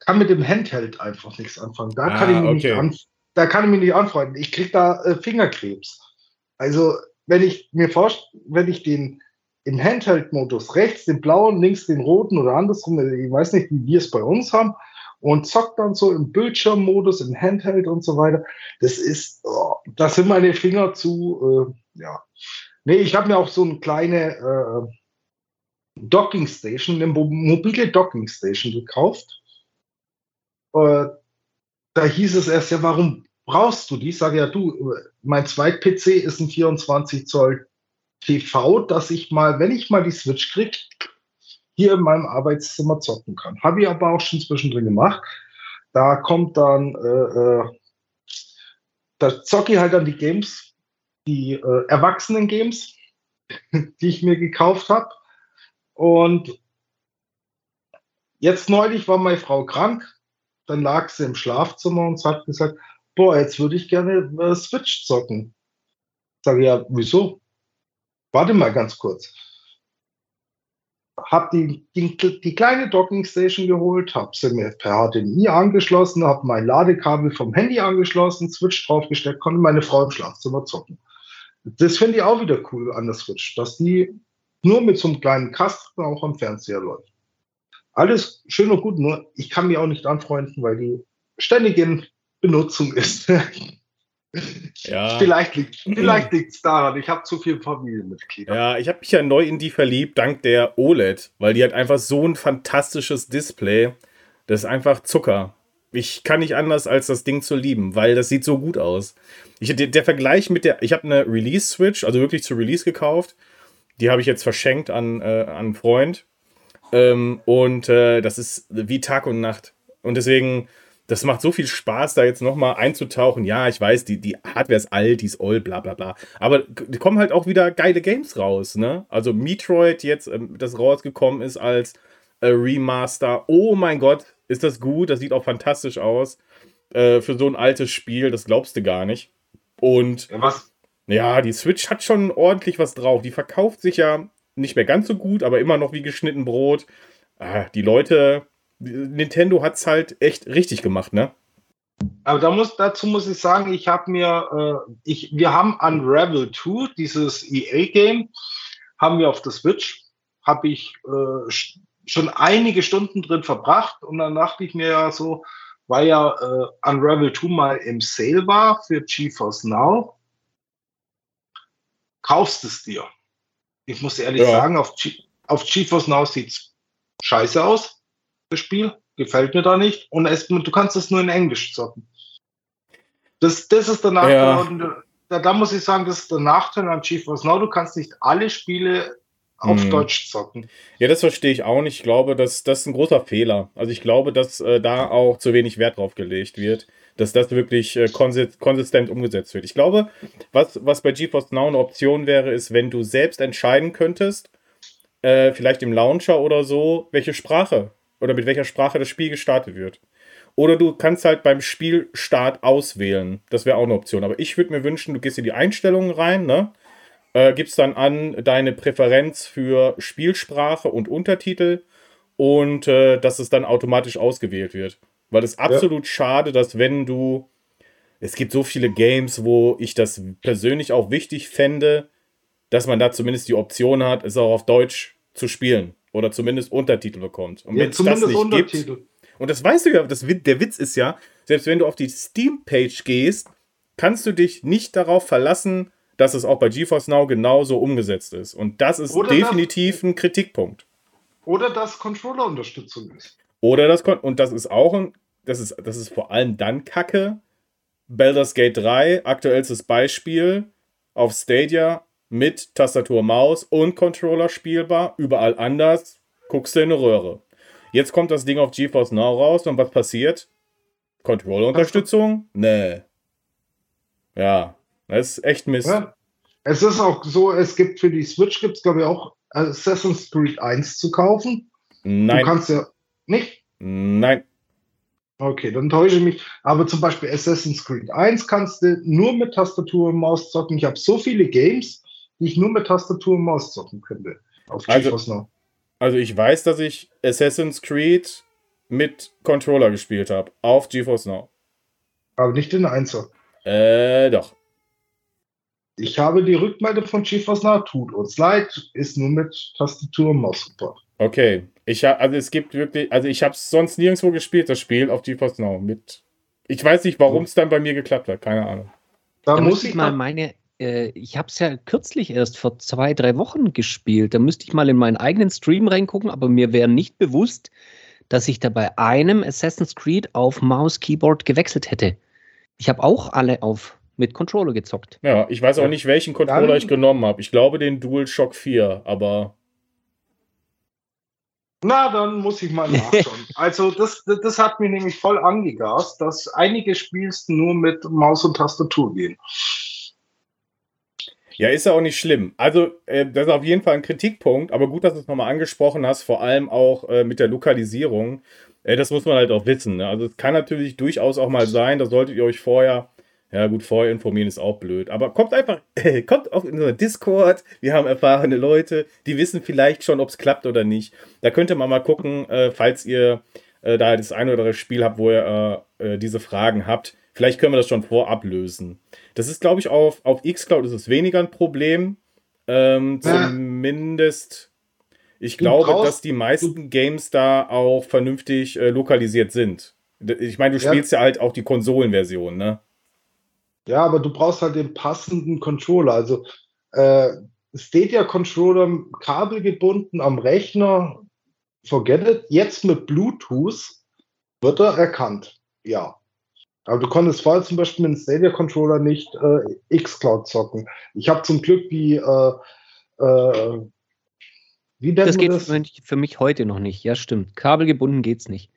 Speaker 4: kann mit dem Handheld einfach nichts anfangen. Da kann
Speaker 2: Ah,
Speaker 4: ich mich
Speaker 2: okay.
Speaker 4: nicht da kann ich mich nicht anfreunden. Ich krieg da äh, Fingerkrebs. Also wenn ich mir vorstelle, wenn ich den im Handheld-Modus rechts den blauen, links den roten oder andersrum, ich weiß nicht, wie wir es bei uns haben, und zockt dann so im Bildschirmmodus, im Handheld und so weiter. Das ist, oh, da sind meine Finger zu, äh, ja. Nee, ich habe mir auch so eine kleine äh, Docking Station, eine mo mobile Docking Station gekauft. Äh, da hieß es erst ja, warum brauchst du die? Ich sage ja, du, mein Zweit-PC ist ein 24 Zoll TV, dass ich mal, wenn ich mal die Switch kriege, hier in meinem Arbeitszimmer zocken kann. Habe ich aber auch schon zwischendrin gemacht. Da kommt dann, äh, äh, da zocke ich halt dann die Games, die äh, Erwachsenen-Games, die ich mir gekauft habe. Und jetzt neulich war meine Frau krank. Dann lag sie im Schlafzimmer und hat gesagt, boah, jetzt würde ich gerne äh, Switch zocken. Sage ja, wieso? Warte mal ganz kurz habe die, die, die, kleine Docking Station geholt, habe sie mir per HDMI angeschlossen, habe mein Ladekabel vom Handy angeschlossen, Switch draufgesteckt, konnte meine Frau im Schlafzimmer zocken. Das finde ich auch wieder cool an der Switch, dass die nur mit so einem kleinen Kasten auch am Fernseher läuft. Alles schön und gut, nur ich kann mich auch nicht anfreunden, weil die ständig in Benutzung ist. Ja. Vielleicht liegt vielleicht es daran, ich habe zu viele Familienmitglieder.
Speaker 2: Ja, ich habe mich ja neu in die verliebt, dank der OLED, weil die hat einfach so ein fantastisches Display. Das ist einfach Zucker. Ich kann nicht anders, als das Ding zu lieben, weil das sieht so gut aus. Ich, der, der Vergleich mit der, ich habe eine Release-Switch, also wirklich zu Release gekauft. Die habe ich jetzt verschenkt an, äh, an einen Freund. Ähm, und äh, das ist wie Tag und Nacht. Und deswegen das macht so viel Spaß, da jetzt nochmal einzutauchen. Ja, ich weiß, die, die Hardware ist alt, die ist old, bla bla bla. Aber die kommen halt auch wieder geile Games raus, ne? Also Metroid jetzt, ähm, das rausgekommen ist als äh, Remaster. Oh mein Gott, ist das gut. Das sieht auch fantastisch aus. Äh, für so ein altes Spiel, das glaubst du gar nicht. Und
Speaker 4: ja, was?
Speaker 2: Ja, die Switch hat schon ordentlich was drauf. Die verkauft sich ja nicht mehr ganz so gut, aber immer noch wie geschnitten Brot. Ah, die Leute Nintendo hat es halt echt richtig gemacht, ne?
Speaker 4: Aber da muss, dazu muss ich sagen, ich habe mir, äh, ich, wir haben Unravel 2, dieses EA-Game, haben wir auf der Switch, habe ich äh, schon einige Stunden drin verbracht und dann dachte ich mir ja so, weil ja äh, Unravel 2 mal im Sale war für GeForce Now, kaufst es dir. Ich muss ehrlich ja. sagen, auf, G auf GeForce Now sieht es scheiße aus das Spiel. Gefällt mir da nicht. Und es, du kannst es nur in Englisch zocken. Das, das ist der Nachteil. Ja. Da, da, muss ich sagen, das ist der Nachteil an GeForce Now. Du kannst nicht alle Spiele auf hm. Deutsch zocken.
Speaker 2: Ja, das verstehe ich auch nicht. Ich glaube, dass das ist ein großer Fehler. Also ich glaube, dass äh, da auch zu wenig Wert drauf gelegt wird, dass das wirklich äh, konsistent umgesetzt wird. Ich glaube, was, was bei GeForce Now eine Option wäre, ist, wenn du selbst entscheiden könntest, äh, vielleicht im Launcher oder so, welche Sprache oder mit welcher Sprache das Spiel gestartet wird. Oder du kannst halt beim Spielstart auswählen. Das wäre auch eine Option. Aber ich würde mir wünschen, du gehst in die Einstellungen rein, ne? Äh, gibst dann an deine Präferenz für Spielsprache und Untertitel und äh, dass es dann automatisch ausgewählt wird. Weil es absolut ja. schade, dass wenn du. Es gibt so viele Games, wo ich das persönlich auch wichtig fände, dass man da zumindest die Option hat, es auch auf Deutsch zu spielen oder zumindest Untertitel bekommt. Und ja, wenn es das nicht Untertitel. gibt, und das weißt du ja, das, der Witz ist ja, selbst wenn du auf die Steam-Page gehst, kannst du dich nicht darauf verlassen, dass es auch bei GeForce Now genauso umgesetzt ist. Und das ist oder definitiv das, ein Kritikpunkt.
Speaker 4: Oder dass Controller-Unterstützung ist.
Speaker 2: Oder das und das ist auch ein, das ist, das ist vor allem dann Kacke. Baldur's Gate 3, aktuellstes Beispiel auf Stadia, mit Tastatur, Maus und Controller spielbar. Überall anders. Guckst du in eine Röhre. Jetzt kommt das Ding auf GeForce Now raus und was passiert? Controller-Unterstützung? Nee. Ja, das ist echt Mist. Ja.
Speaker 4: Es ist auch so, es gibt für die Switch gibt es, glaube ich, auch Assassin's Creed 1 zu kaufen.
Speaker 2: Nein.
Speaker 4: Du kannst ja nicht?
Speaker 2: Nein.
Speaker 4: Okay, dann täusche ich mich. Aber zum Beispiel Assassin's Creed 1 kannst du nur mit Tastatur und Maus zocken. Ich habe so viele Games, die ich nur mit Tastatur und Maus zocken könnte.
Speaker 2: Auf also, Now. Also ich weiß, dass ich Assassin's Creed mit Controller gespielt habe. Auf GeForce Now.
Speaker 4: Aber nicht in Einser.
Speaker 2: Äh, doch.
Speaker 4: Ich habe die Rückmeldung von GeForce Now. Tut uns leid, ist nur mit Tastatur und Maus
Speaker 2: gebracht. Okay. Ich hab, also es gibt wirklich, also ich habe es sonst nirgendwo gespielt, das Spiel auf GeForce Now. Mit, ich weiß nicht, warum es dann bei mir geklappt hat. Keine Ahnung.
Speaker 3: Da, da muss ich mal meine äh, ich habe es ja kürzlich erst vor zwei, drei Wochen gespielt. Da müsste ich mal in meinen eigenen Stream reingucken, aber mir wäre nicht bewusst, dass ich da bei einem Assassin's Creed auf Maus Keyboard gewechselt hätte. Ich habe auch alle auf mit Controller gezockt.
Speaker 2: Ja, ich weiß auch nicht, welchen Controller Dann, ich genommen habe. Ich glaube den DualShock 4, aber.
Speaker 4: Na, dann muss ich mal nachschauen. also, das, das hat mir nämlich voll angegast, dass einige Spiels nur mit Maus und Tastatur gehen.
Speaker 2: Ja, ist ja auch nicht schlimm. Also, äh, das ist auf jeden Fall ein Kritikpunkt, aber gut, dass du es nochmal angesprochen hast, vor allem auch äh, mit der Lokalisierung. Äh, das muss man halt auch wissen. Ne? Also, es kann natürlich durchaus auch mal sein, da solltet ihr euch vorher, ja gut, vorher informieren ist auch blöd, aber kommt einfach, kommt auch in unseren Discord. Wir haben erfahrene Leute, die wissen vielleicht schon, ob es klappt oder nicht. Da könnt ihr mal, gucken, äh, falls ihr äh, da das eine oder andere Spiel habt, wo ihr äh, diese Fragen habt Vielleicht können wir das schon vorab lösen. Das ist, glaube ich, auf, auf Xcloud ist es weniger ein Problem. Ähm. Zumindest, ich glaube, brauchst, dass die meisten Games da auch vernünftig äh, lokalisiert sind. Ich meine, du ja. spielst ja halt auch die Konsolenversion, ne?
Speaker 4: Ja, aber du brauchst halt den passenden Controller. Also äh, Stadia Controller kabelgebunden am Rechner, forget it. Jetzt mit Bluetooth wird er erkannt. Ja. Aber du konntest vorher zum Beispiel mit dem Stadia-Controller nicht äh, Xcloud zocken. Ich habe zum Glück die, äh, äh,
Speaker 3: wie Das geht das? für mich heute noch nicht. Ja, stimmt. Kabelgebunden geht's nicht.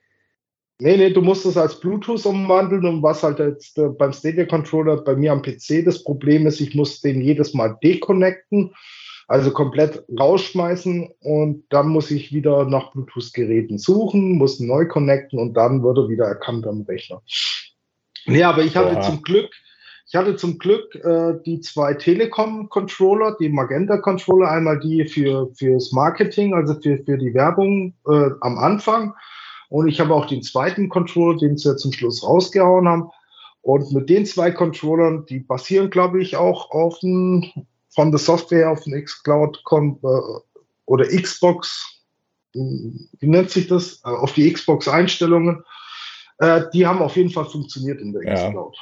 Speaker 4: Nee, nee, du musst es als Bluetooth umwandeln und was halt jetzt äh, beim Stadia Controller bei mir am PC das Problem ist, ich muss den jedes Mal deconnecten, also komplett rausschmeißen und dann muss ich wieder nach Bluetooth-Geräten suchen, muss neu connecten und dann wird er wieder erkannt am Rechner. Nee, aber ich hatte Oha. zum Glück, ich hatte zum Glück äh, die zwei Telekom-Controller, die Magenta-Controller, einmal die für fürs Marketing, also für, für die Werbung äh, am Anfang. Und ich habe auch den zweiten Controller, den sie ja zum Schluss rausgehauen haben. Und mit den zwei Controllern, die basieren, glaube ich, auch auf ein, von der Software auf den Xcloud äh, oder Xbox, wie nennt sich das? Äh, auf die Xbox-Einstellungen. Äh, die haben auf jeden Fall funktioniert in der ja. Cloud.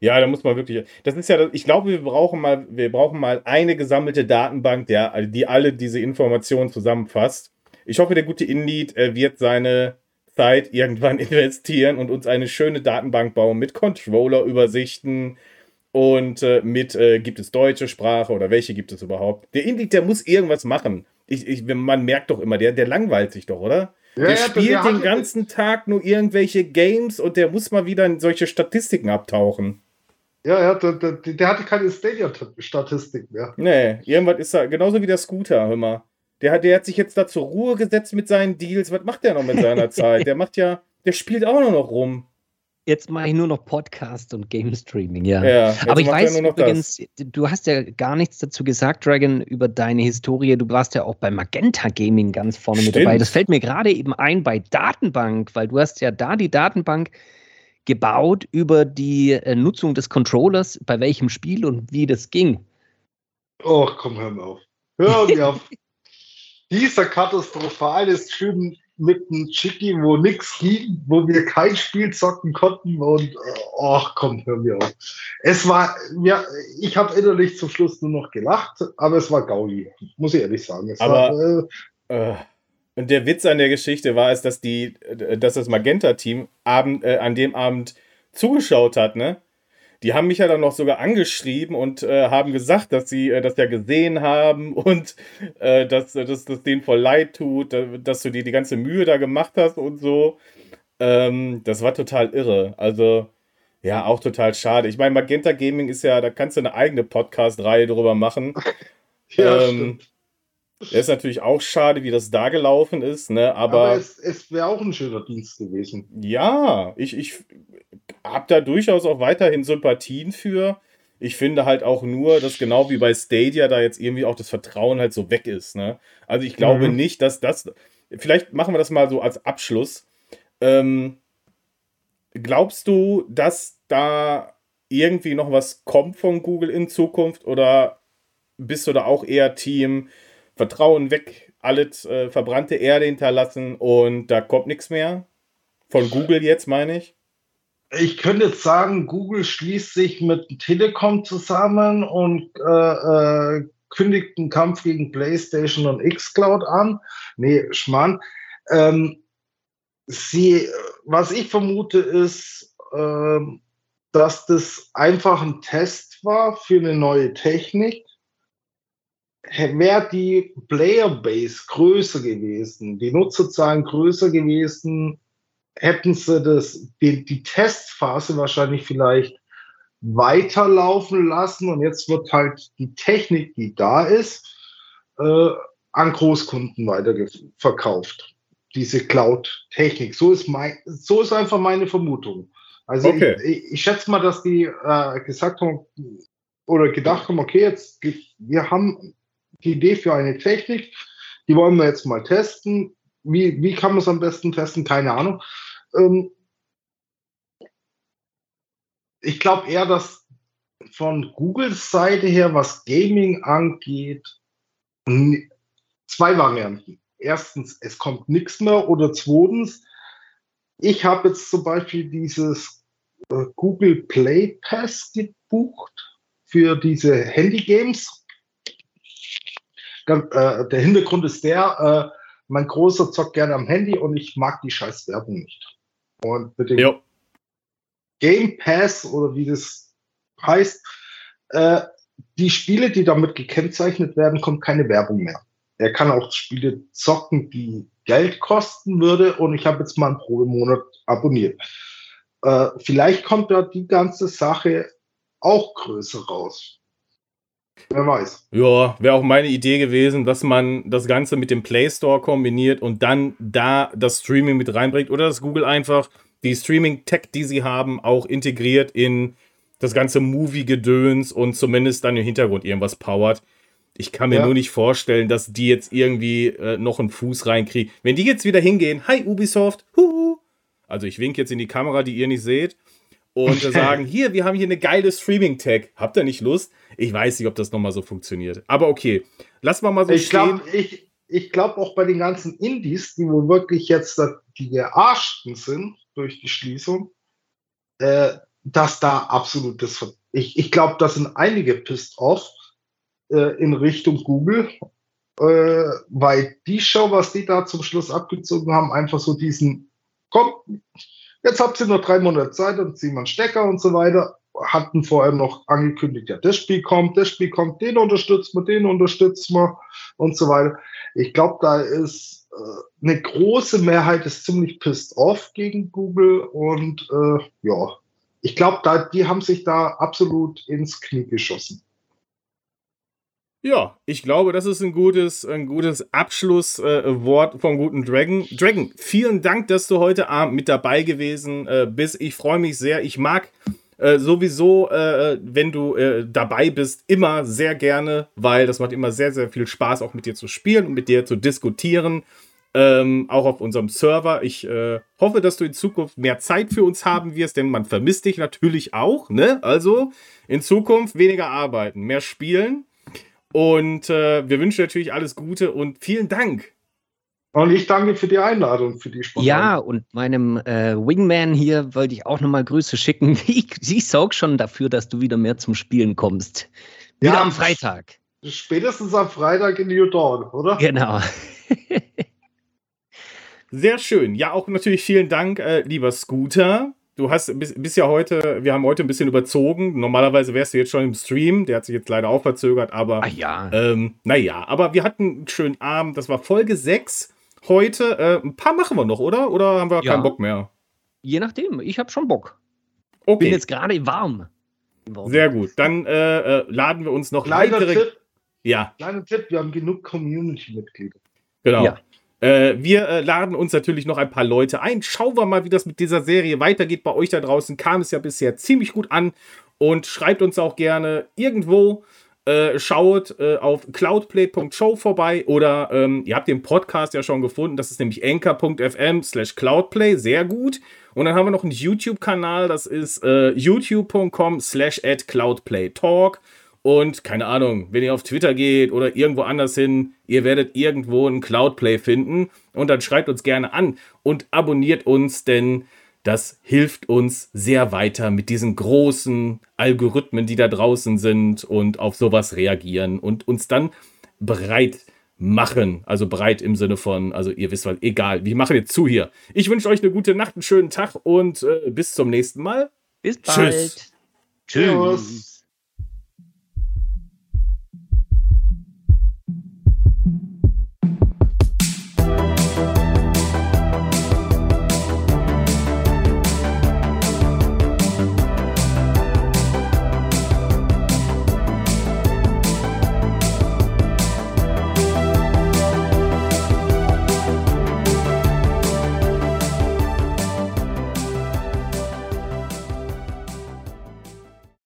Speaker 2: Ja, da muss man wirklich. Das ist ja, ich glaube, wir brauchen mal, wir brauchen mal eine gesammelte Datenbank, der, die alle diese Informationen zusammenfasst. Ich hoffe, der gute Inlead äh, wird seine Zeit irgendwann investieren und uns eine schöne Datenbank bauen mit Controller-Übersichten und äh, mit äh, gibt es deutsche Sprache oder welche gibt es überhaupt. Der Inlead, der muss irgendwas machen. Ich, ich, man merkt doch immer, der, der langweilt sich doch, oder? Ja, der ja, spielt der den ganzen Tag nur irgendwelche Games und der muss mal wieder in solche Statistiken abtauchen.
Speaker 4: Ja, ja der, der, der hatte keine Stadia-Statistik mehr.
Speaker 2: Nee, irgendwas ist da, genauso wie der Scooter, hör mal. Der hat, der hat sich jetzt da zur Ruhe gesetzt mit seinen Deals. Was macht der noch mit seiner Zeit? Der macht ja, der spielt auch nur noch rum.
Speaker 3: Jetzt mache ich nur noch Podcast und Game Streaming, ja. ja Aber ich weiß übrigens, das. du hast ja gar nichts dazu gesagt, Dragon, über deine Historie. Du warst ja auch bei Magenta Gaming ganz vorne Stimmt. mit dabei. Das fällt mir gerade eben ein bei Datenbank, weil du hast ja da die Datenbank gebaut über die äh, Nutzung des Controllers, bei welchem Spiel und wie das ging.
Speaker 4: Oh, komm, hör mir auf. Hör mir auf. Dieser katastrophal ist schön mit einem Chicky, wo nichts ging, wo wir kein Spiel zocken konnten und ach oh, komm, hör mir auf. Es war, ja, ich habe innerlich zum Schluss nur noch gelacht, aber es war Gauli, muss ich ehrlich sagen. Es
Speaker 2: aber war, äh, äh, und der Witz an der Geschichte war es, dass die, dass das Magenta-Team äh, an dem Abend zugeschaut hat, ne? Die haben mich ja dann noch sogar angeschrieben und äh, haben gesagt, dass sie äh, das ja gesehen haben und äh, dass, dass das denen voll leid tut, dass du dir die ganze Mühe da gemacht hast und so. Ähm, das war total irre. Also, ja, auch total schade. Ich meine, Magenta Gaming ist ja, da kannst du eine eigene Podcast-Reihe drüber machen. ja, ähm, stimmt. ist natürlich auch schade, wie das da gelaufen ist, ne? Aber, Aber
Speaker 4: es, es wäre auch ein schöner Dienst gewesen.
Speaker 2: Ja, ich, ich habe da durchaus auch weiterhin Sympathien für. Ich finde halt auch nur, dass genau wie bei Stadia da jetzt irgendwie auch das Vertrauen halt so weg ist. Ne? Also ich glaube mhm. nicht, dass das. Vielleicht machen wir das mal so als Abschluss. Ähm, glaubst du, dass da irgendwie noch was kommt von Google in Zukunft oder bist du da auch eher Team Vertrauen weg, alles äh, verbrannte Erde hinterlassen und da kommt nichts mehr? Von Google jetzt, meine ich?
Speaker 4: Ich könnte jetzt sagen, Google schließt sich mit Telekom zusammen und äh, äh, kündigt einen Kampf gegen PlayStation und Xcloud an. Nee, Schmarrn. Ähm, sie, was ich vermute, ist, ähm, dass das einfach ein Test war für eine neue Technik. Wäre die Playerbase größer gewesen, die Nutzerzahlen größer gewesen, hätten sie das, die, die Testphase wahrscheinlich vielleicht weiterlaufen lassen und jetzt wird halt die Technik, die da ist, äh, an Großkunden weiterverkauft. Diese Cloud-Technik. So ist mein, so ist einfach meine Vermutung. Also okay. ich, ich, schätze mal, dass die äh, gesagt haben oder gedacht haben, okay, jetzt wir haben die Idee für eine Technik, die wollen wir jetzt mal testen. Wie, wie kann man es am besten testen? Keine Ahnung. Ähm, ich glaube eher, dass von Googles Seite her, was Gaming angeht, zwei Varianten. Erstens, es kommt nichts mehr oder zweitens, ich habe jetzt zum Beispiel dieses äh, Google Play Pass gebucht für diese Handy-Games. Äh, der Hintergrund ist der, äh, mein Großer zockt gerne am Handy und ich mag die scheiß Werbung nicht. Und mit dem jo. Game Pass oder wie das heißt, äh, die Spiele, die damit gekennzeichnet werden, kommt keine Werbung mehr. Er kann auch Spiele zocken, die Geld kosten würde und ich habe jetzt mal einen Probemonat abonniert. Äh, vielleicht kommt da die ganze Sache auch größer raus. Wer weiß.
Speaker 2: Ja, wäre auch meine Idee gewesen, dass man das Ganze mit dem Play Store kombiniert und dann da das Streaming mit reinbringt oder dass Google einfach die Streaming-Tech, die sie haben, auch integriert in das ganze Movie-Gedöns und zumindest dann im Hintergrund irgendwas powert. Ich kann mir ja. nur nicht vorstellen, dass die jetzt irgendwie äh, noch einen Fuß reinkriegen. Wenn die jetzt wieder hingehen, hi Ubisoft, huhu. Also ich wink jetzt in die Kamera, die ihr nicht seht. Und sagen, hier, wir haben hier eine geile Streaming-Tech. Habt ihr nicht Lust? Ich weiß nicht, ob das nochmal so funktioniert. Aber okay, lass mal mal so
Speaker 4: ich stehen. Glaub, ich ich glaube auch bei den ganzen Indies, die wohl wirklich jetzt die gearschten sind durch die Schließung, äh, dass da absolut das. Ich, ich glaube, da sind einige pissed off äh, in Richtung Google, äh, weil die Show, was die da zum Schluss abgezogen haben, einfach so diesen, komm, jetzt habt ihr nur drei Monate Zeit und ziehen einen Stecker und so weiter. Hatten vorher noch angekündigt, ja, das Spiel kommt, das Spiel kommt, den unterstützen wir, den unterstützen wir und so weiter. Ich glaube, da ist äh, eine große Mehrheit ist ziemlich pissed off gegen Google und äh, ja, ich glaube, da, die haben sich da absolut ins Knie geschossen.
Speaker 2: Ja, ich glaube, das ist ein gutes, ein gutes Abschlusswort äh, vom guten Dragon. Dragon, vielen Dank, dass du heute Abend mit dabei gewesen äh, bist. Ich freue mich sehr. Ich mag äh, sowieso, äh, wenn du äh, dabei bist, immer sehr gerne, weil das macht immer sehr, sehr viel Spaß, auch mit dir zu spielen und mit dir zu diskutieren. Ähm, auch auf unserem Server. Ich äh, hoffe, dass du in Zukunft mehr Zeit für uns haben wirst, denn man vermisst dich natürlich auch. Ne? Also in Zukunft weniger arbeiten, mehr spielen. Und äh, wir wünschen natürlich alles Gute und vielen Dank.
Speaker 4: Und ich danke für die Einladung, für die
Speaker 3: Spontan. Ja, und meinem äh, Wingman hier wollte ich auch nochmal Grüße schicken. Ich, ich sorge schon dafür, dass du wieder mehr zum Spielen kommst. Wieder ja, am Freitag.
Speaker 4: Spätestens am Freitag in New Dawn, oder?
Speaker 3: Genau.
Speaker 2: Sehr schön. Ja, auch natürlich vielen Dank, äh, lieber Scooter. Du hast bis, bis ja heute, wir haben heute ein bisschen überzogen. Normalerweise wärst du jetzt schon im Stream. Der hat sich jetzt leider auch verzögert, aber.
Speaker 3: Ah ja.
Speaker 2: Ähm, naja, aber wir hatten einen schönen Abend. Das war Folge 6 heute. Äh, ein paar machen wir noch, oder? Oder haben wir ja. keinen Bock mehr?
Speaker 3: Je nachdem, ich habe schon Bock. Okay. Bin jetzt gerade warm.
Speaker 2: Sehr gut. Dann äh, äh, laden wir uns noch
Speaker 4: Kleiner weitere. Tipp.
Speaker 2: Ja.
Speaker 4: Kleiner Tipp, wir haben genug Community-Mitglieder.
Speaker 2: Genau. Ja. Äh, wir äh, laden uns natürlich noch ein paar Leute ein. Schauen wir mal, wie das mit dieser Serie weitergeht. Bei euch da draußen kam es ja bisher ziemlich gut an. Und schreibt uns auch gerne irgendwo äh, schaut äh, auf cloudplay.show vorbei oder ähm, ihr habt den Podcast ja schon gefunden. Das ist nämlich anchor.fm slash cloudplay. Sehr gut. Und dann haben wir noch einen YouTube-Kanal. Das ist äh, youtube.com slash at cloudplaytalk. Und keine Ahnung, wenn ihr auf Twitter geht oder irgendwo anders hin, ihr werdet irgendwo einen Cloudplay finden. Und dann schreibt uns gerne an und abonniert uns, denn das hilft uns sehr weiter mit diesen großen Algorithmen, die da draußen sind und auf sowas reagieren und uns dann bereit machen. Also breit im Sinne von, also ihr wisst was, egal. Wir machen jetzt zu hier. Ich wünsche euch eine gute Nacht, einen schönen Tag und äh, bis zum nächsten Mal.
Speaker 3: Bis bald.
Speaker 2: Tschüss.
Speaker 3: Tschüss.